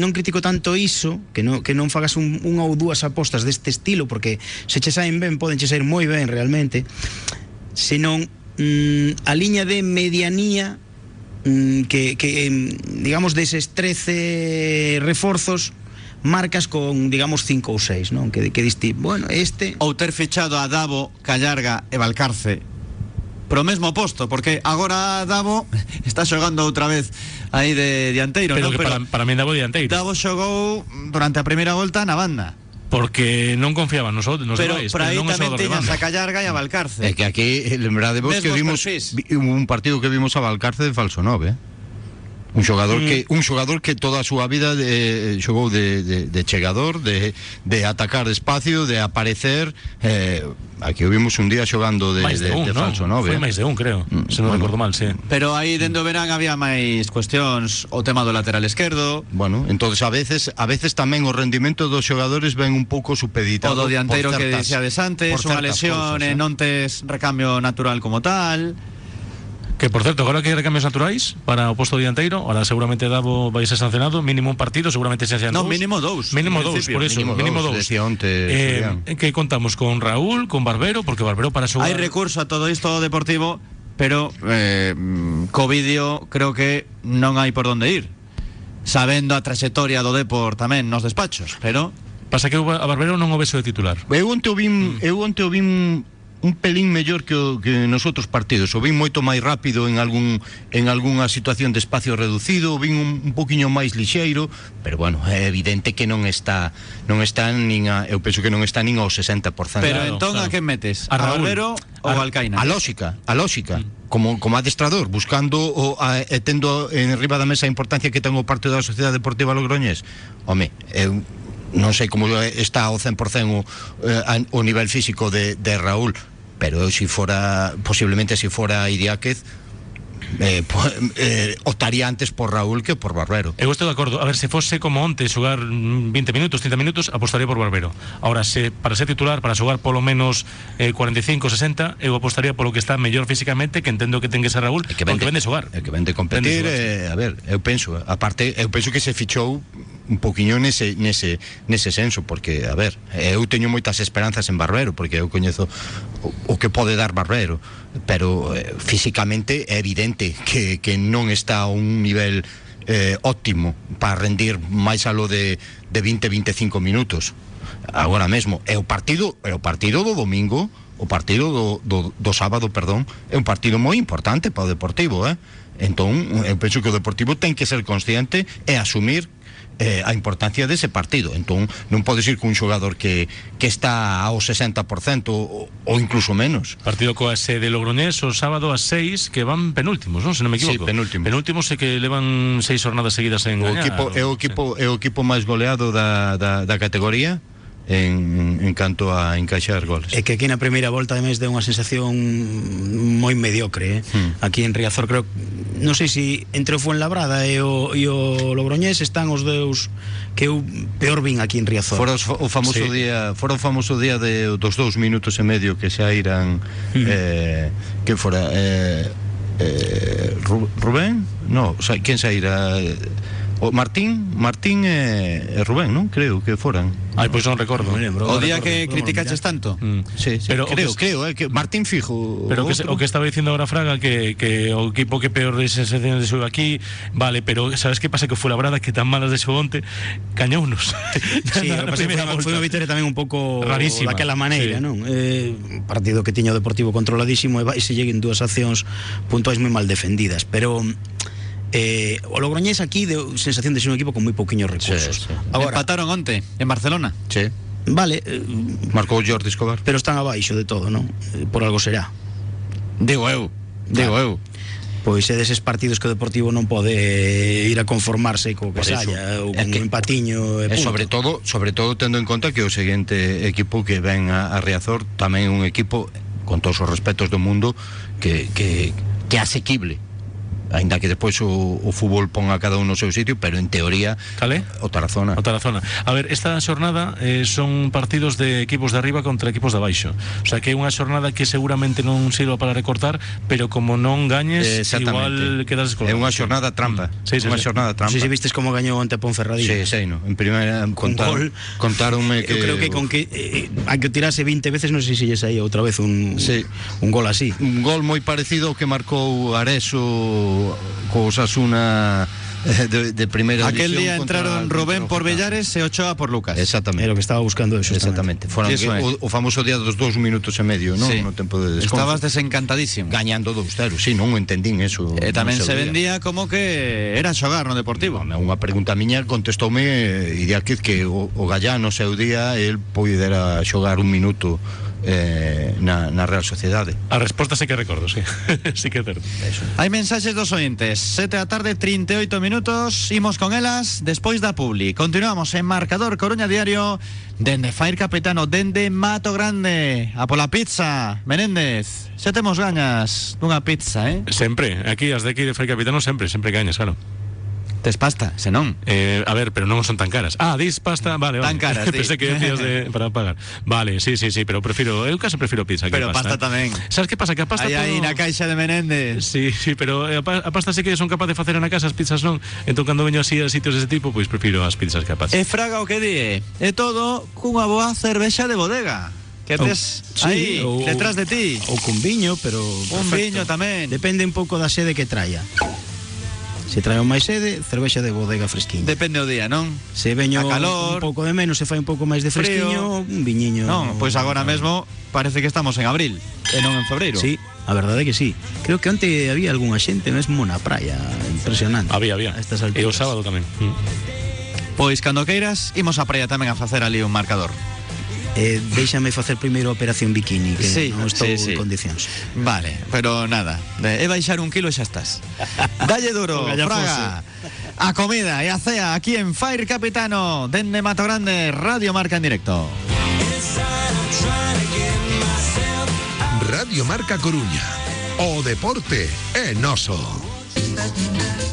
non critico tanto iso que non, que non fagas un, unha ou dúas apostas deste estilo porque se che saen ben, poden che sair moi ben realmente senón mm, a liña de medianía mm, que, que em, digamos deses 13 reforzos marcas con digamos 5 ou 6, non? Que que diste, bueno, este ou ter fichado a Davo, Callarga e Valcarce pro mesmo posto, porque agora Davo está xogando outra vez aí de dianteiro, Pero non? que para, para mí Davo dianteiro Davo xogou durante a primeira volta na banda. Porque non confiaban nos, nos pero demais aí tamén tiñas a Callarga e a Valcarce. É que aquí, lembrade vos que vimos vi- un partido que vimos a Valcarce de falso 9, eh? Un xogador Mm. que un xogador que toda a súa vida de, xogou de, de, de chegador, de, de atacar despacio, de aparecer, eh, aquí o vimos un día xogando de, Máis de, de, un, de non? falso 9. Foi máis de un, creo Mm, Se non bueno. recordo mal, sí Pero aí dentro do verán había máis cuestións, o tema do lateral esquerdo, Bueno, entonces a veces a veces tamén o rendimento dos xogadores ven un pouco o supeditado do dianteiro por que certas- dixades antes, unha certas lesión cousas, e non tes recambio natural como tal. Que por certo, agora que hai recambios naturais para o posto dianteiro, ahora seguramente Davo vai ser sancionado, mínimo un partido, seguramente se sean no, dous. mínimo dous. Mínimo dous, por eso, mínimo, mínimo dous. Decía onte, eh, en eh, que contamos con Raúl, con Barbero, porque Barbero para xogar... Hai recurso a todo isto deportivo, pero eh, co vídeo creo que non hai por onde ir. Sabendo a trayectoria do Depor tamén nos despachos, pero Pasa que a Barbero non o vexo de titular. Eu onte o vin, mm. eu onte o vin un pelín mellor que, o, que nos outros partidos. O vin moito máis rápido en algún en algunha situación de espacio reducido, o vin un, un poquiño máis lixeiro, pero bueno, é evidente que non está non está nin a, eu penso que non está nin ao 60%. Pero claro, entón claro. a que metes? A, Raúl, ou a Alcaina? A lógica, a lógica. Mm. Como, como adestrador, buscando o, a, e tendo en riba da mesa a importancia que ten o partido da Sociedade Deportiva Logroñés. Home, eu non sei como está ao 100% o, eh, o nivel físico de, de Raúl, pero si fora, posiblemente si fora Idiáquez, eh, po, eh, optaría antes por Raúl que por Barbero. Eu estou de acordo. A ver, se fose como onte xogar mm, 20 minutos, 30 minutos, apostaría por Barbero. Ahora, se para ser titular, para xogar polo menos eh, 45, 60, eu apostaría polo que está mellor físicamente, que entendo que ten que ser Raúl, que porque vende xogar. Que vende competir, Vende eh, a ver, eu penso, aparte, eu penso que se fichou un poquinho nese, nese, nese senso, porque, a ver, eu teño moitas esperanzas en Barbero, porque eu coñezo o, o que pode dar Barbero, pero eh, físicamente é evidente que, que non está a un nivel eh, óptimo para rendir máis alo de, de 20-25 minutos agora mesmo é o partido é o partido do domingo o partido do, do, do sábado perdón é un partido moi importante para o Deportivo eh? Entón eu penso que o Deportivo ten que ser consciente e asumir eh, a importancia dese partido entón non podes ir cun xogador que, que está ao 60% ou, ou incluso menos Partido coa sede Logroñés o sábado ás 6 que van penúltimos, non? Se non me equivoco. Sí, penúltimos. Penúltimos é que levan seis jornadas seguidas en o gañar, equipo, é o equipo, é o equipo máis goleado da, da, da categoría en, en canto a encaixar goles. É que aquí na primeira volta ademais deu unha sensación moi mediocre, eh? hmm. aquí en Riazor creo, non sei se entre o Fuenlabrada e o, e o Logroñés están os deus que eu peor vin aquí en Riazor. Fora os, o famoso sí. día, fora o famoso día de dos dous minutos e medio que xa irán hmm. eh, que fora eh, eh, Rubén? No, o sea, quen sairá? Eh, O Martín, Martín e, e Rubén, non? Creo que foran. Ai, pois non recordo. O día que criticaches tanto. Sí, sí, Pero creo, que- creo, eh, que Martín fijo. Pero o que, se- o que estaba dicindo ahora Fraga que, que o equipo que peor de sensaciones de xogo aquí, vale, pero sabes que pasa que foi la brada que tan malas de xogante cañounos. Sí, foi, foi unha victoria tamén un pouco Rarísima, daquela maneira, sí. non? Eh, un partido que tiña o Deportivo controladísimo e vai se lleguen dúas accións puntuais moi mal defendidas, pero eh, o Logroñés aquí deu sensación de ser un equipo con moi pouquiños recursos. Agora, Empataron onte en Barcelona. Sí. Vale, eh, Marcou Jordi Escobar. pero están abaixo de todo, non? Eh, Por algo será. Digo eu, digo eu. Pois é deses partidos que o Deportivo non pode ir a conformarse co que saia ou con que- un empatiño e E punto. sobre todo, sobre todo tendo en conta que o seguinte equipo que ven a, a Riazor tamén é un equipo con todos os respetos do mundo que, que, que asequible Ainda que despois o, o fútbol pon a cada un no seu sitio, pero en teoría Cale? o Tarazona. O Tarazona. A ver, esta xornada eh, son partidos de equipos de arriba contra equipos de abaixo. O sea que é unha xornada que seguramente non sirva para recortar, pero como non gañes, igual quedas É descolgado. unha xornada trampa. Sí, sí, unha sí. xornada trampa. Non sei se vistes como gañou ante Ponferradina. Sí, sei, no. En primeira contar, gol. contaronme que Eu creo que con que eh, a que tirase 20 veces non sei se lle saía outra vez un Sí. un gol así. un gol moi parecido ao que marcou Areso co Osasuna eh, de, de primeira Aquel día entraron Rubén o por. Bellares e Ochoa por Lucas. Exactamente. É o que estaba buscando eu Exactamente. Que, é. o, o famoso día dos dous minutos e medio, non? Sí. No tempo de desconto. Estabas desencantadísimo. gañando 2-0, sí, non o entendín eso. E tamén no seu se día. vendía como que era xogar no Deportivo. Home, Unha pregunta miña contestoume eh, Idiáquez que o, o Gallá no seu día el poidera xogar un minuto eh, na, na Real Sociedade. A resposta sí que recordo, sí. [laughs] sí que é certo. Eso. Hai mensaxes dos ointes 7 da tarde, 38 minutos Imos con elas despois da Publi Continuamos en Marcador Coruña Diario Dende Fair Capitano Dende Mato Grande A pola pizza Menéndez Xa temos gañas dunha pizza, eh? Sempre, aquí as de aquí de Fray Capitano sempre, sempre gañas, claro. Tes pasta, senón eh, A ver, pero non son tan caras Ah, dis pasta, vale, vale. Tan caras, [laughs] Pensé que decías de, para pagar Vale, sí, sí, sí, pero prefiro Eu case prefiro pizza Pero que pasta, pasta eh. tamén Sabes que pasa? Que a pasta Aí, todo... na caixa de Menéndez Sí, sí, pero eh, a, a pasta sí que son capaz de facer na casa As pizzas non Entón, cando veño así a sitios dese tipo Pois prefiro as pizzas capaz E fraga o que di É todo cunha boa cervexa de bodega que tes oh, sí, aí, ou, detrás de ti. Ou con viño, pero... Un perfecto. viño tamén. Depende un pouco da sede que traia. Se trae máis sede, cervexa de bodega fresquiña. Depende o día, non? Se veño a calor. un pouco de menos, se fai un pouco máis de fresquiño, un viñiño. Non, pois agora mesmo parece que estamos en abril E non en febreiro Sí, a verdade é que sí. Creo que onte había algunha xente mesmo na praia, impresionante. Había, había. A estas E o alturas. sábado tamén. Mm. Pois cando queiras Imos á praia tamén a facer ali un marcador eh, déixame facer primeiro a operación bikini, que Sí, non estou sí, sí. en condicións. Vale, pero nada, é baixar un kilo e xa estás. [laughs] Dalle duro, Fraga. A comida e a cea aquí en Fire Capitano, dende Mato Grande, Radio Marca en directo. Radio Marca Coruña. O deporte en oso.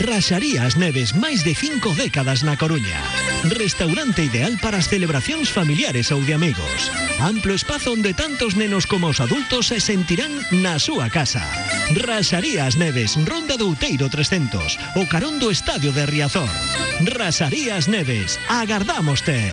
Raxarías Neves, máis de cinco décadas na Coruña. Restaurante ideal para as celebracións familiares ou de amigos. Amplo espazo onde tantos nenos como os adultos se sentirán na súa casa. Raxarías Neves, Ronda do Outeiro 300, o Estadio de Riazor. Raxarías Neves, agardámoste.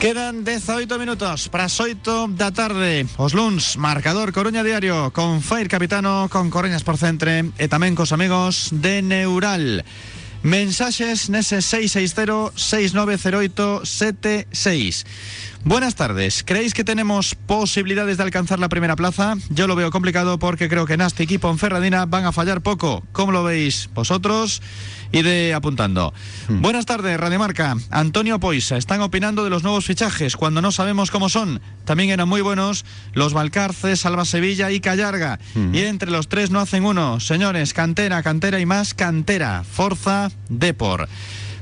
Quedan 18 minutos para as 8 da tarde. Os luns, marcador Coruña Diario Con Fire Capitano, con Coruñas por Centre E amigos de Neural. Mensaxes nese 660-690876 Buenas tardes, ¿creéis que tenemos posibilidades de alcanzar la primera plaza? Yo lo veo complicado porque creo que Nastic y Ponferradina van a fallar poco. ¿Cómo lo veis vosotros? Y de apuntando. Buenas tardes, Radiomarca. Antonio Poisa. Están opinando de los nuevos fichajes cuando no sabemos cómo son. También eran muy buenos los Valcarce, Salva Sevilla y Callarga. Y entre los tres no hacen uno. Señores, cantera, cantera y más cantera. Forza, Depor.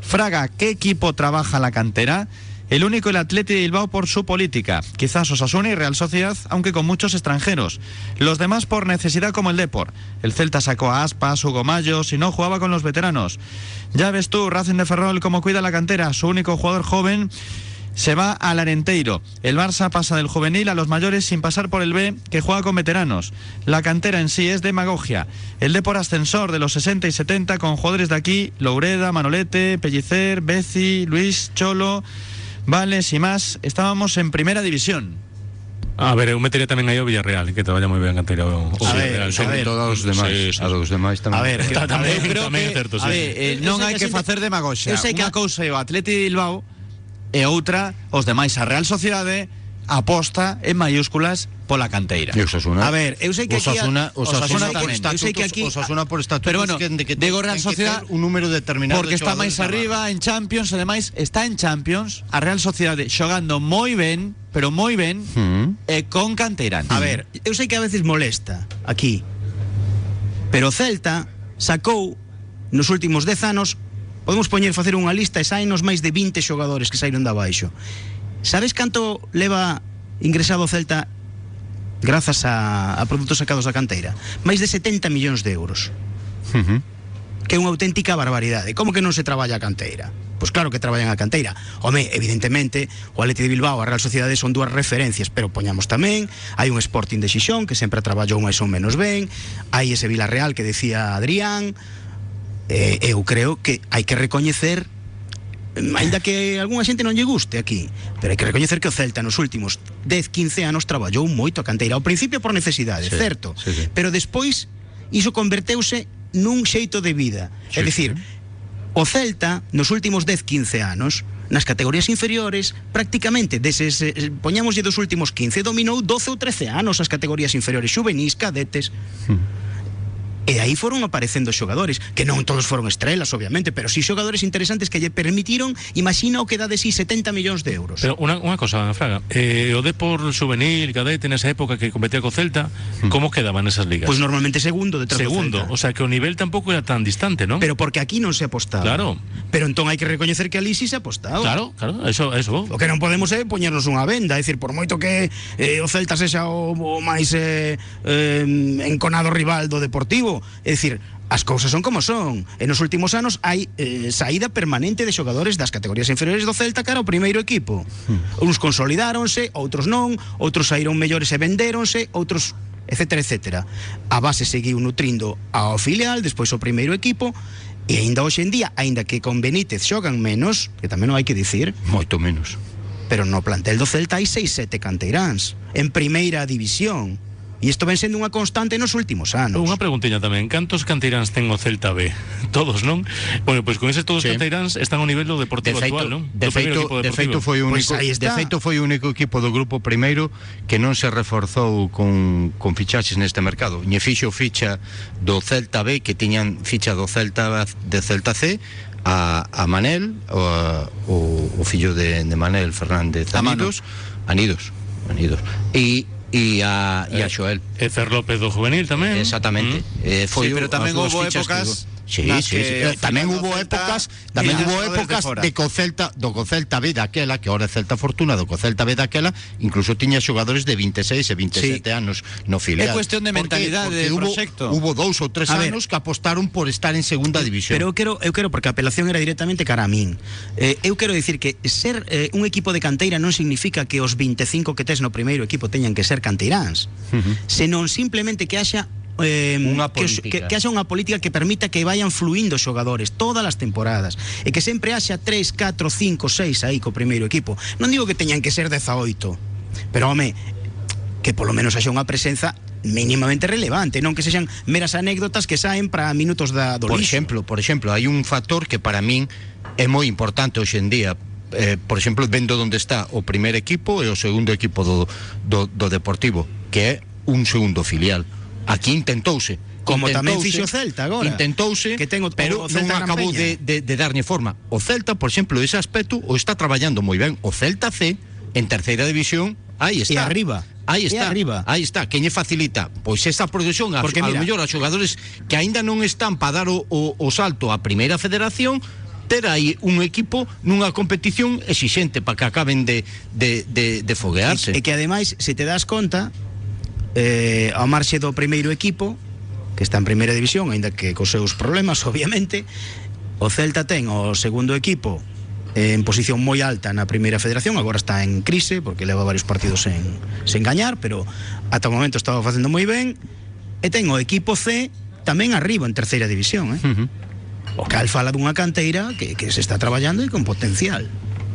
Fraga, ¿qué equipo trabaja la cantera? El único el Atleti de Bilbao por su política, quizás Osasuna y Real Sociedad, aunque con muchos extranjeros. Los demás por necesidad como el Depor. El Celta sacó a Aspas, Hugo Mayos y no jugaba con los veteranos. Ya ves tú, Racing de Ferrol, cómo cuida la cantera. Su único jugador joven se va al Arenteiro. El Barça pasa del juvenil a los mayores sin pasar por el B, que juega con veteranos. La cantera en sí es demagogia. El Depor ascensor de los 60 y 70 con jugadores de aquí, Loureda, Manolete, Pellicer, Bezi, Luis, Cholo... Vales y más, estábamos en primera división. A ver, eu metería tamén aí o Villarreal, que traballa moi ben a canteira o, o A ver, Villarreal. a ver. Todo aos demais, Sí, sí, a dos demais tamén. A ver, [laughs] que, tamén- eu creo tamén que, certo, a sí. ver, eh, non hai que que a facer demagoxia. que Unha a- cousa é o Atleti de Bilbao e outra os demais a Real Sociedade aposta en mayúsculas pola canteira. E Osasuna. A ver, eu sei que aquí a- Osasuna, Osasuna, Osasuna por estatutos, Eu sei que aquí- Osasuna por estatutos Pero bueno, que, que digo Real ten que Sociedad ter un número determinado porque de está máis arriba en Champions, ademais está en Champions, a Real Sociedade xogando moi ben, pero moi ben Mm. e con canteira. A ver, eu sei que a veces molesta aquí, pero Celta sacou nos últimos 10 anos, podemos poñer facer unha lista e saínos máis de 20 xogadores que saíron de abaixo. Sabes canto leva ingresado o Celta grazas a, a produtos sacados da canteira? Máis de 70 millóns de euros. Uh -huh. Que é unha auténtica barbaridade. Como que non se traballa a canteira? Pois claro que traballan a canteira. Home, evidentemente, o Atleti de Bilbao, a Real Sociedade son dúas referencias, pero poñamos tamén, hai un Sporting de Xixón que sempre traballou máis ou menos ben, hai ese Villarreal que decía Adrián, eh, eu creo que hai que recoñecer Ainda que algunha xente non lle guste aquí Pero hai que recoñecer que o Celta nos últimos 10, 15 anos traballou moito a canteira Ao principio por necesidade, Sí, certo sí, sí. Pero despois iso converteuse nun xeito de vida É Sí, dicir, o Celta nos últimos 10, 15 anos nas categorías inferiores, prácticamente deses, eh, poñámoslle dos últimos 15, dominou 12 ou 13 anos as categorías inferiores, xuvenis, cadetes. E aí foron aparecendo xogadores, que non todos foron estrelas, obviamente, pero sí xogadores interesantes que lle permitiron, imagina o que dá de sí 70 millóns de euros. Pero unha, unha cosa, Fraga, eh, o Depor juvenil, cadete nesa época que competía co Celta, como quedaban esas ligas? Pois normalmente segundo detrás do Segundo, Celta. o sea que o nivel tampouco era tan distante, non? Pero porque aquí non se apostaba. Claro. Pero entón hai que recoñecer que ali sí se apostaba. Claro, claro, eso, eso. O que non podemos é poñernos unha venda, é dicir, por moito que eh, o Celta sexa o, o máis eh, eh, enconado rival do Deportivo, é dicir, as cousas son como son. E nos últimos anos hai eh, saída permanente de xogadores das categorías inferiores do Celta cara ao primeiro equipo. Uns consolidáronse, outros non, outros saíron mellores e vendéronse, outros etcétera, etcétera. A base seguiu nutrindo ao filial, despois o primeiro equipo, e aínda hoxe en día, aínda que con Benítez xogan menos, que tamén non hai que dicir, Moito menos. pero no plantel do Celta hai 6, 7 canteiráns en primeira división. E isto ven sendo unha constante nos últimos anos. Unha preguntiña tamén, cantos canteiráns ten o Celta B? [laughs] Todos, non? Bueno, pois con eses todos Sí. canteiráns están ao nivel do De Deportivo feito, actual, non? de feito, de feito foi o único, aí de feito foi o único equipo do grupo primeiro que non se reforzou con, con fichaxes neste mercado. Ñe fixo ficha do Celta B que tiñan ficha do Celta de Celta C a, a Manel o, o, o fillo de, de Manel Fernández A. Anidos Anidos Anidos e e a, e a Eh, Xoel E Fer López do juvenil tamén. Exactamente. Mm. Eh, foi Sí, pero tamén que épocas hubo. Sí, sí, sí. Eh, tamén hubo épocas, tamén hubo épocas de co Celta, do co Celta B daquela, que ahora é Celta Fortuna, do co Celta B daquela, incluso tiña xogadores de 26 e 27 anos no filial. É cuestión de mentalidade, Porque de hubo, proxecto. Hubo dous ou tres A ver. anos que apostaron por estar en segunda división. Pero eu quero, eu quero porque a apelación era directamente cara a min. Eh, eu quero dicir que ser eh, un equipo de canteira non significa que os 25 que tes no primeiro equipo teñan que ser canteiráns, senón simplemente que haxa eh, que, que, haxa unha política que permita que vayan fluindo xogadores todas as temporadas e que sempre haxa 3, 4, 5, 6 aí co primeiro equipo. Non digo que teñan que ser 18, pero home, que polo menos haxa unha presenza mínimamente relevante, non que sexan meras anécdotas que saen para minutos da do por lixo. exemplo, por exemplo, hai un factor que para min é moi importante hoxe en día. Eh, por exemplo, vendo onde está o primer equipo e o segundo equipo do, do, do Deportivo, que é un segundo filial. Aquí intentouse. Como tamén fixo o Celta agora. Intentouse, Que ten o- pero o Celta non acabou de, de, de darlle forma. O Celta, por exemplo, ese aspecto o está traballando moi ben. O Celta C, en terceira división, aí está. arriba. Aí E está. arriba. Aí está. Quen lle facilita? Pois esa progresión, a, Porque a lo mira- mellor a xogadores que aínda non están para dar o, o, o salto á primeira federación ter aí un equipo nunha competición exixente para que acaben de, de, de, de foguearse. E que ademais, se te das conta, eh, ao marxe do primeiro equipo que está en primeira división, aínda que cos seus problemas, [laughs] obviamente, o Celta ten o segundo equipo en posición moi alta na Primeira Federación, agora está en crise porque leva varios partidos sen, sen gañar, pero ata o momento estaba facendo moi ben e ten o equipo C tamén arriba en terceira división, eh? Uh -huh. O cal fala dunha canteira que, que se está traballando e con potencial.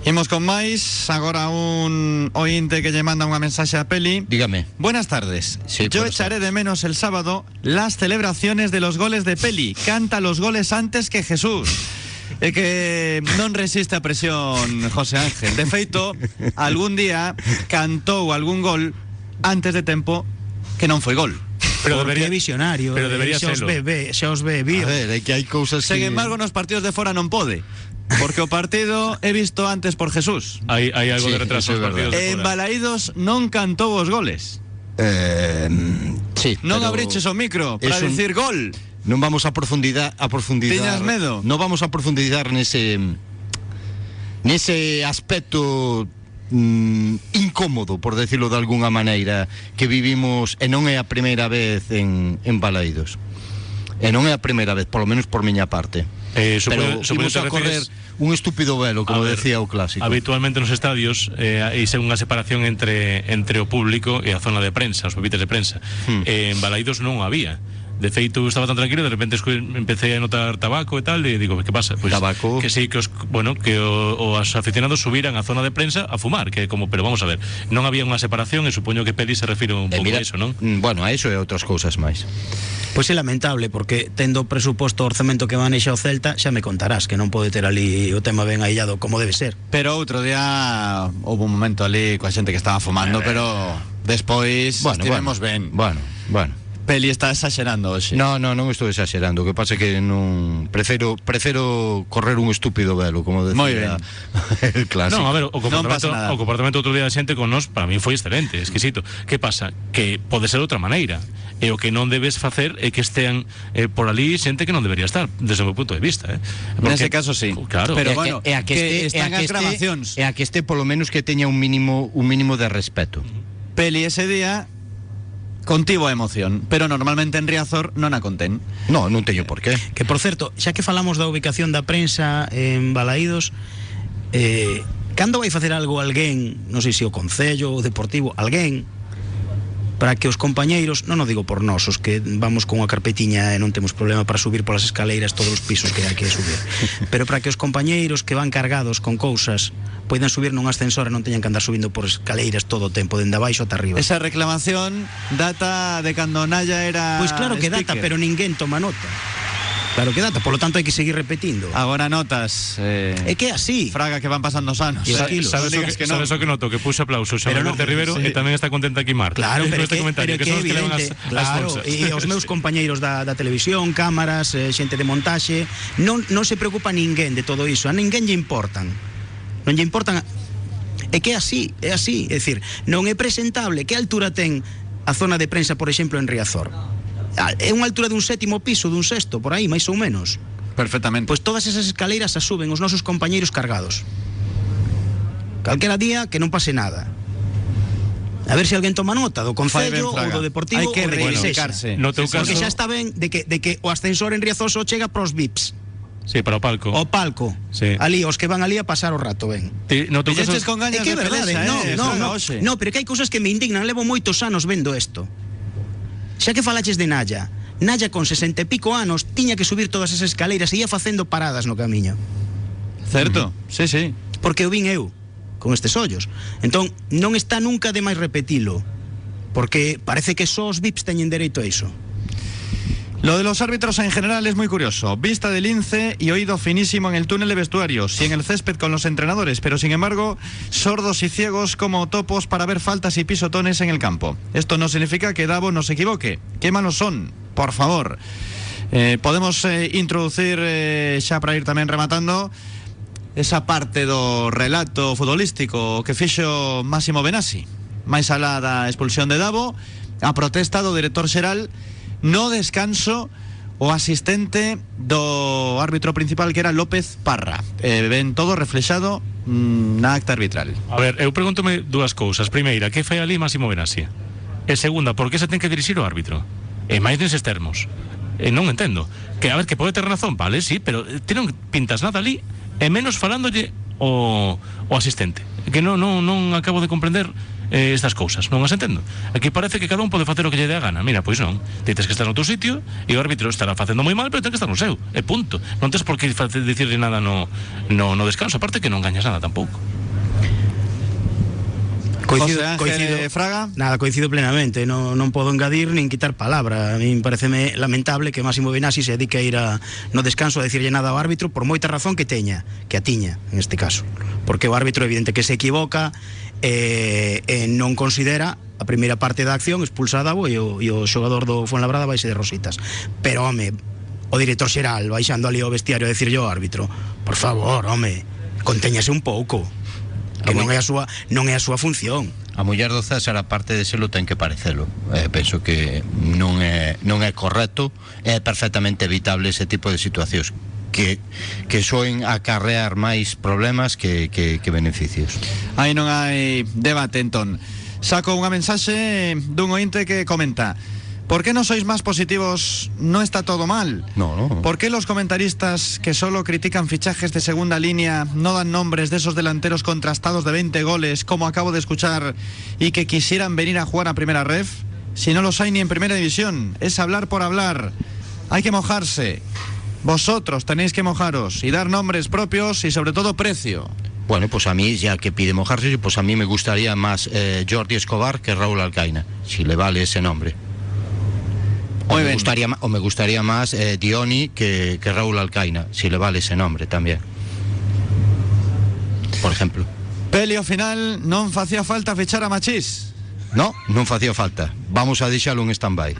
Imos con máis, agora un ointe que lle manda unha mensaxe a Peli. Dígame. Buenas tardes. Sí, Yo echaré de menos el sábado las celebraciones de los goles de Peli. Canta los goles antes que Jesús. É que non resiste a presión José Ángel. De feito, algún día cantou algún gol antes de tempo que non foi gol. Pero Porque debería, visionario, pero eh, debería xa os ve, ve, xa os ve A vío. ver, é que hai cousas Sen que... embargo, nos partidos de fora non pode. Porque o partido é visto antes por Jesús. Hai algo Sí, de retraso de En. Balaídos non cantou os goles. Eh, sí, Non pero abriches o micro para es un- dicir gol. Non vamos a profundidad a profundizar. Tiñas medo? Non vamos a profundizar nese nese aspecto mm, incómodo, por decirlo de alguna maneira, que vivimos e non é a primeira vez en en Balaídos. E non é a primeira vez, polo menos por miña parte. Eh, Pero a correr un estúpido velo, como ver, decía o clásico. Habitualmente nos estadios eh, hai unha separación entre entre o público e a zona de prensa, os pupitres de prensa. Hmm. Eh, en Balaidos non había. De feito estaba tan tranquilo, de repente empecé a notar tabaco e tal, e digo, que pasa? Pois Tabaco. que sí que os, bueno, que o, os aficionados subiran á zona de prensa a fumar, que como, pero vamos a ver, non había unha separación e supoño que Peli se refire un E pouco mira, a iso, non? mm, Bueno, a eso e a outras cousas máis. Pois é lamentable porque tendo o presuposto orzamento que manexa o Celta, xa me contarás que non pode ter ali o tema ben aillado como debe ser. Pero outro día houve un momento ali coa xente que estaba fumando, pero despois Bueno, estivemos bueno, ben. Bueno, bueno. Peli está exagerando hoxe. No, no, non estou exagerando, o que pasa é que non prefiro prefiro correr un estúpido velo, como decía. Moi ben. [laughs] el clásico. Non, a ver, o comportamento, pasa nada. o comportamento outro día da xente con nós para mí foi excelente, exquisito. Que pasa? Que pode ser de outra maneira. E o que non debes facer é que estean eh, por ali xente que non debería estar, desde o meu punto de vista, eh. Nese caso sí. Claro. Pero E bueno, que, e a que, que este, e están que as este- grabacións. E a que este polo menos que teña un mínimo un mínimo de respeto. Peli ese día contivo a emoción, pero normalmente en Riazor non a contén. No, non teño por qué. Que por certo, xa que falamos da ubicación da prensa en Balaídos, eh, cando vai facer algo alguén, non sei se o Concello, o Deportivo, alguén, para que os compañeiros, non o digo por nós, os que vamos con unha carpetiña e non temos problema para subir polas escaleiras todos os pisos que hai que subir, [laughs] pero para que os compañeiros que van cargados con cousas poidan subir nun ascensor e non teñan que andar subindo por escaleiras todo o tempo, dende abaixo ata arriba. Esa reclamación data de cando Naya era Pois claro que data, speaker. pero ninguén toma nota. Claro que data, polo tanto hai que seguir repetindo. Agora notas eh, É que así. Fraga que van pasando os anos. Os Sa- kilos. Sabes, o que, que non. sabes o que noto? Que puxo aplausos Pero a non, Alberto Rivero sí. e tamén está contenta aquí Marta. Claro, pero este que, comentario, pero que, que son os que levan as, evidente, as claro, bolsas. e os meus [laughs] compañeiros da, da televisión, cámaras, eh, xente de montaxe, non, non se preocupa ninguén de todo iso, a ninguén lle importan. Non lle importan a- É que é así, é así, é dicir, non é presentable. Que altura ten a zona de prensa, por exemplo, en Riazor? Ah, É unha altura dun sétimo piso, dun sexto, por aí, máis ou menos. Perfectamente. Pois todas esas escaleiras as suben os nosos compañeiros cargados. Calquera día que non pase nada. A ver se alguén toma nota do Concello ou do Deportivo Hai que ou de sexa. No teu Porque caso- xa está ben de que, de que o ascensor en Riazoso chega pros VIPs. Sí, para o palco. O palco. Sí. Ali, os que van ali a pasar o rato, ben. Ti, no teu caso... con gañas é que de verdade, pelesa, no, eh, no, no, no, pero que hai cousas que me indignan, levo moitos anos vendo isto. Xa que falaches de Naya, Naya con 60 e pico anos tiña que subir todas as escaleiras e ia facendo paradas no camiño. Certo, mm. sí, sí. Porque o vin eu, con estes ollos. Entón, non está nunca de máis repetilo, porque parece que só os VIPs teñen dereito a iso. Lo de los árbitros en general es muy curioso. Vista de lince y oído finísimo en el túnel de vestuarios y en el césped con los entrenadores, pero sin embargo, sordos y ciegos como topos para ver faltas y pisotones en el campo. Esto no significa que Davo no se equivoque. Qué malos son, por favor. Eh, podemos eh, introducir, eh, xa para ir tamén rematando, esa parte do relato futbolístico que fixo Máximo Benassi. máis alá da expulsión de Davo, a protesta do director xeral no descanso o asistente do árbitro principal que era López Parra. Eh, ven todo reflexado mm, na acta arbitral. A ver, eu pregúntome dúas cousas. Primeira, que fai ali Máximo Benassi? E segunda, por que se ten que dirixir o árbitro? E máis neses termos. E non entendo. Que a ver, que pode ter razón, vale, sí, pero eh, ti non pintas nada ali e menos falándolle o, o asistente. Que non, non, non acabo de comprender eh, estas cousas, non as entendo. Aquí parece que cada un pode facer o que lle dé a gana. Mira, pois non. Ti tes que estar no teu sitio e o árbitro estará facendo moi mal, pero ten que estar no seu. E punto. Non tes por que dicirle nada no, no, no descanso. Aparte que non gañas nada tampouco. Coincido, Ángel coincido, eh, Fraga. Nada, coincido plenamente, non, non podo engadir nin quitar palabra. A mí pareceme lamentable que Máximo Benassi se dedique a ir a, no descanso a decirlle nada ao árbitro por moita razón que teña, que a tiña, en este caso. Porque o árbitro evidente que se equivoca e, e non considera a primeira parte da acción expulsada e o, e o xogador do Fuenlabrada vai de Rositas pero home, o director xeral baixando ali ao vestiario a decirlle ao árbitro por favor, home, contéñase un pouco que non é a súa non é a súa función. A muller do César a parte de selo ten que parecelo. Eh, penso que non é non é correcto, é perfectamente evitable ese tipo de situacións que, que soen acarrear máis problemas que, que, que beneficios. Aí non hai debate entón. Saco unha mensaxe dun ointe que comenta ¿Por qué no sois más positivos? No está todo mal. No, no. ¿Por qué los comentaristas que solo critican fichajes de segunda línea no dan nombres de esos delanteros contrastados de 20 goles, como acabo de escuchar, y que quisieran venir a jugar a primera ref? si no los hay ni en primera división. Es hablar por hablar. Hay que mojarse. Vosotros tenéis que mojaros y dar nombres propios y sobre todo precio. Bueno, pues a mí, ya que pide mojarse, pues a mí me gustaría más eh, Jordi Escobar que Raúl Alcaina, si le vale ese nombre. O, me gustaría, o me gustaría más eh, Dioni que, que Raúl Alcaina, si le vale ese nombre también. Por ejemplo. Pelio final, non facía falta fichar a Machís. No, non facía falta. Vamos a deixalo en stand-by.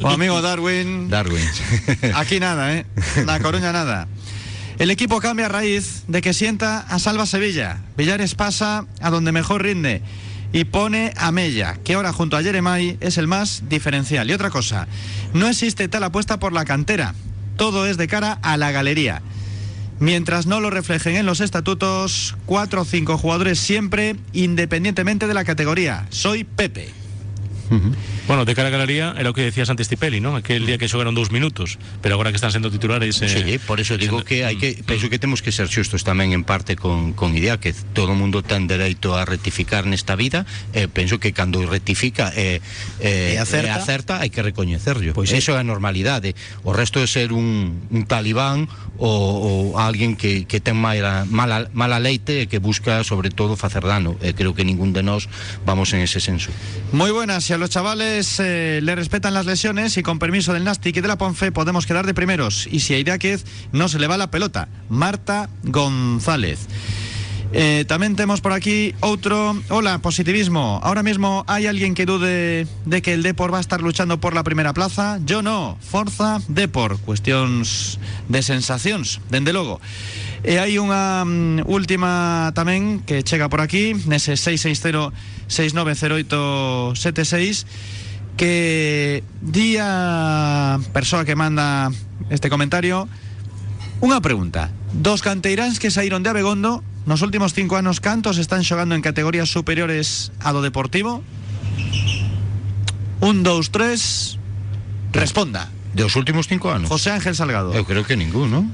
O amigo Darwin. Darwin. [laughs] Aquí nada, ¿eh? La Coruña nada. El equipo cambia a raíz de que sienta a Salva Sevilla. Villares pasa a donde mejor rinde y pone a Mella, que ahora junto a Jeremai es el más diferencial. Y otra cosa, no existe tal apuesta por la cantera. Todo es de cara a la galería. Mientras no lo reflejen en los estatutos, cuatro o cinco jugadores siempre, independientemente de la categoría. Soy Pepe. Bueno, de cara a galería era o que decías antes Tipelli, ¿no? Aquel día que xogaron dous minutos, pero agora que están sendo titulares... eh, Sí, por eso digo que hai que penso que temos que ser xustos tamén en parte con, con idea que todo mundo ten dereito a rectificar nesta vida e penso que cando rectifica e, e, E acerta. e acerta hai que recoñecerlo Pois sí. eso é a normalidade o resto é ser un, un talibán ou, ou alguén que, que ten mala, mala, mala leite e que busca sobre todo facer dano e creo que ningún de nós vamos en ese senso Muy buenas, si a los chavales eh, le respetan las lesiones y con permiso del Nastic y de la Ponfe podemos quedar de primeros. Y si a Iráquez no se le va la pelota. Marta González. Eh, también tenemos por aquí otro. Hola, positivismo. Ahora mismo hay alguien que dude de que el Depor va a estar luchando por la primera plaza. Yo no. Forza Depor. Cuestiones de sensaciones, dende logo. E hai unha mm, última tamén que chega por aquí nese 660-690876 que día persoa que manda este comentario unha pregunta. Dos canteiráns que saíron de Abegondo nos últimos cinco anos cantos están xogando en categorías superiores a do Deportivo un, dous, tres responda. Dos últimos cinco anos José Ángel Salgado. Eu creo que ningún, non?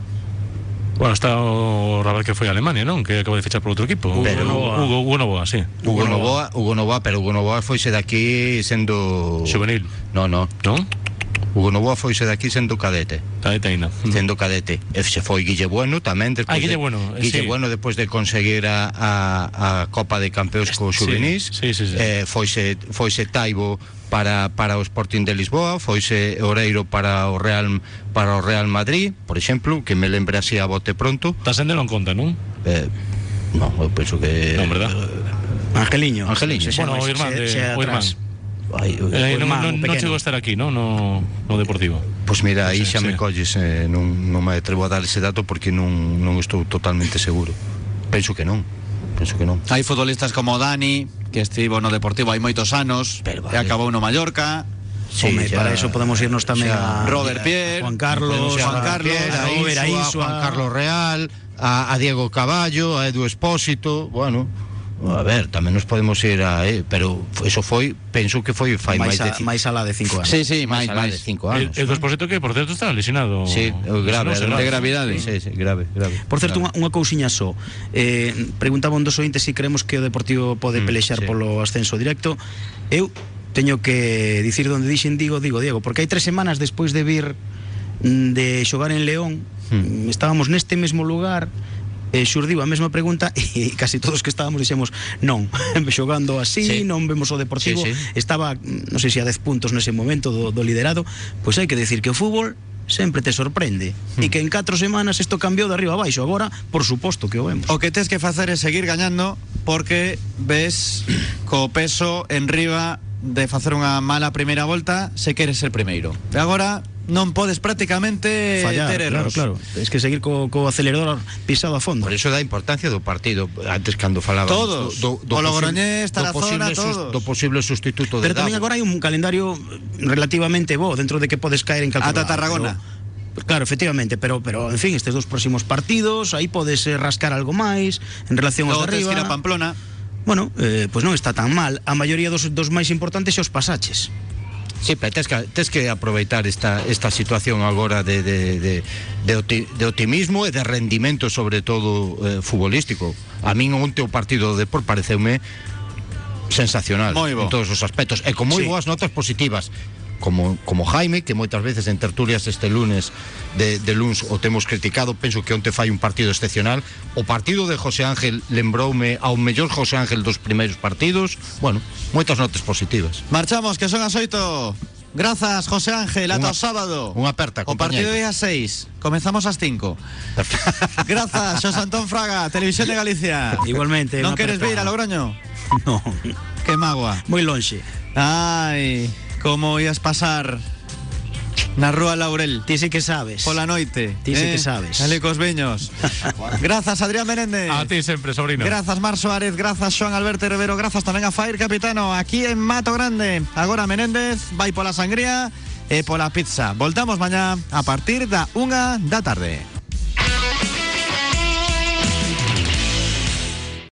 Bueno, está o Raval que foi a Alemania, non? Que acaba de fichar por outro equipo. Pero- Hugo, Hugo, Hugo Novoa, sí. Hugo Novoa, Hugo Novoa, pero Hugo Novoa foise daqui sendo Juvenil. No, no. Non? Hugo Novoa foise daqui sendo cadete. Cadete aínda. [laughs] Sendo cadete. E se foi Guille Bueno tamén Ah, Guille de, Bueno, eh, Guille sí. Bueno despois de conseguir a, a, a Copa de Campeóns co Sí, Juvenís. sí, sí, sí. Eh, foise foise Taibo para para o Sporting de Lisboa, foise Oreiro para o Real para o Real Madrid, por exemplo, que me lembre así a bote pronto. Tasende non conta, non? Eh, no, eu penso que Non, verdad? Angeliño. Angeliño. Se- Bueno, o irmán de- o irmán. Ai, Eh, O non, chegou a estar aquí, non? No, no Deportivo. Pois mira, aí xa sí. me colles, eh, non, non me atrevo a dar ese dato porque non, non estou totalmente seguro. Penso que non. Penso que non. Hai futbolistas como Dani, que estivo no Deportivo hai moitos anos, Pero e vale. acabou no Mallorca. Sí, Home, para eso podemos irnos tamén xa- a Robert Pierre, Juan Carlos, Juan Carlos, Pierre, a a Robert, a. Juan Carlos Real, a, a Diego Caballo, a Edu Espósito, bueno, a ver, tamén nos podemos ir a, eh, pero eso foi, penso que foi fai máis, máis, de a, ci- máis alá de 5 anos. Sí, sí, máis, máis, de máis. cinco El, anos. el do Esposito que, por certo, está lesionado. Sí, grave, de gravidade. Sí, sí, grave, grave. Por certo, grave. unha, unha cousiña só eh, Preguntaba un dos ointes se si creemos que o Deportivo pode Mm, pelexar sí. polo ascenso directo Eu teño que dicir donde dixen digo, digo, Diego Porque hai tres semanas despois de vir mm, de xogar en León Mm. Estábamos neste mesmo lugar eh, xurdiu a mesma pregunta [laughs] e casi todos que estábamos dixemos non, [laughs] xogando así, Sí. non vemos o Deportivo. Sí, sí. estaba, non sei se a 10 puntos nese momento do, do liderado. Pois hai que decir que o fútbol sempre te sorprende. E que en 4 semanas isto cambiou de arriba a baixo. Agora, por suposto que o vemos. O que tens que facer é seguir gañando porque ves co peso en riba de facer unha mala primeira volta se queres ser primeiro. E agora non podes prácticamente fallar, ter claro, erros. claro. Es que seguir co, co acelerador pisado a fondo. Por eso da importancia do partido Antes cando falaba Todos. O Logroñés, Tarazona, todos. do posible sustituto de Pero tamén agora hai un calendario relativamente bo dentro de que podes caer en calcular. Ata Tarragona. Pero, claro, efectivamente, pero pero en fin, estes dos próximos partidos, aí podes eh, rascar algo máis en relación aos Logo de tens que ir arriba. a Pamplona. Bueno, eh, pois non está tan mal. A maioría dos, dos máis importantes xa os pasaches. Sí, pero tes que, que aproveitar esta, esta situación agora de, de, de, de, oti- de optimismo e de rendimento sobre todo eh, futbolístico. A min onte o partido do Depor pareceume sensacional Moi bo. en todos os aspectos e con moi Sí. boas notas positivas como, como Jaime, que moitas veces en tertulias este lunes de, de luns o temos criticado, penso que onte fai un partido excepcional. O partido de José Ángel lembroume ao mellor José Ángel dos primeiros partidos. Bueno, moitas notas positivas. Marchamos, que son as 8. Grazas, José Ángel, ata o sábado. unha aperta, O partido compañeiro. é as 6. Comezamos ás 5. [laughs] Grazas, Xos Antón Fraga, Televisión de Galicia. Igualmente, Non queres aperta. vir a Logroño? [laughs] No, Que magua. moi lonxe. Ai, como ias pasar na Rúa Laurel Ti sí que sabes. pola noite. Ti sí que sabes. Ali cos viños. [laughs] Grazas, Adrián Menéndez. A ti sempre, sobrino. Grazas Mar Suárez, grazas Xoan Alberto Rivero, grazas tamén a Fair Capitano aquí en Mato Grande. Agora Menéndez vai pola sangría e pola pizza. Voltamos mañá a partir da unha da tarde.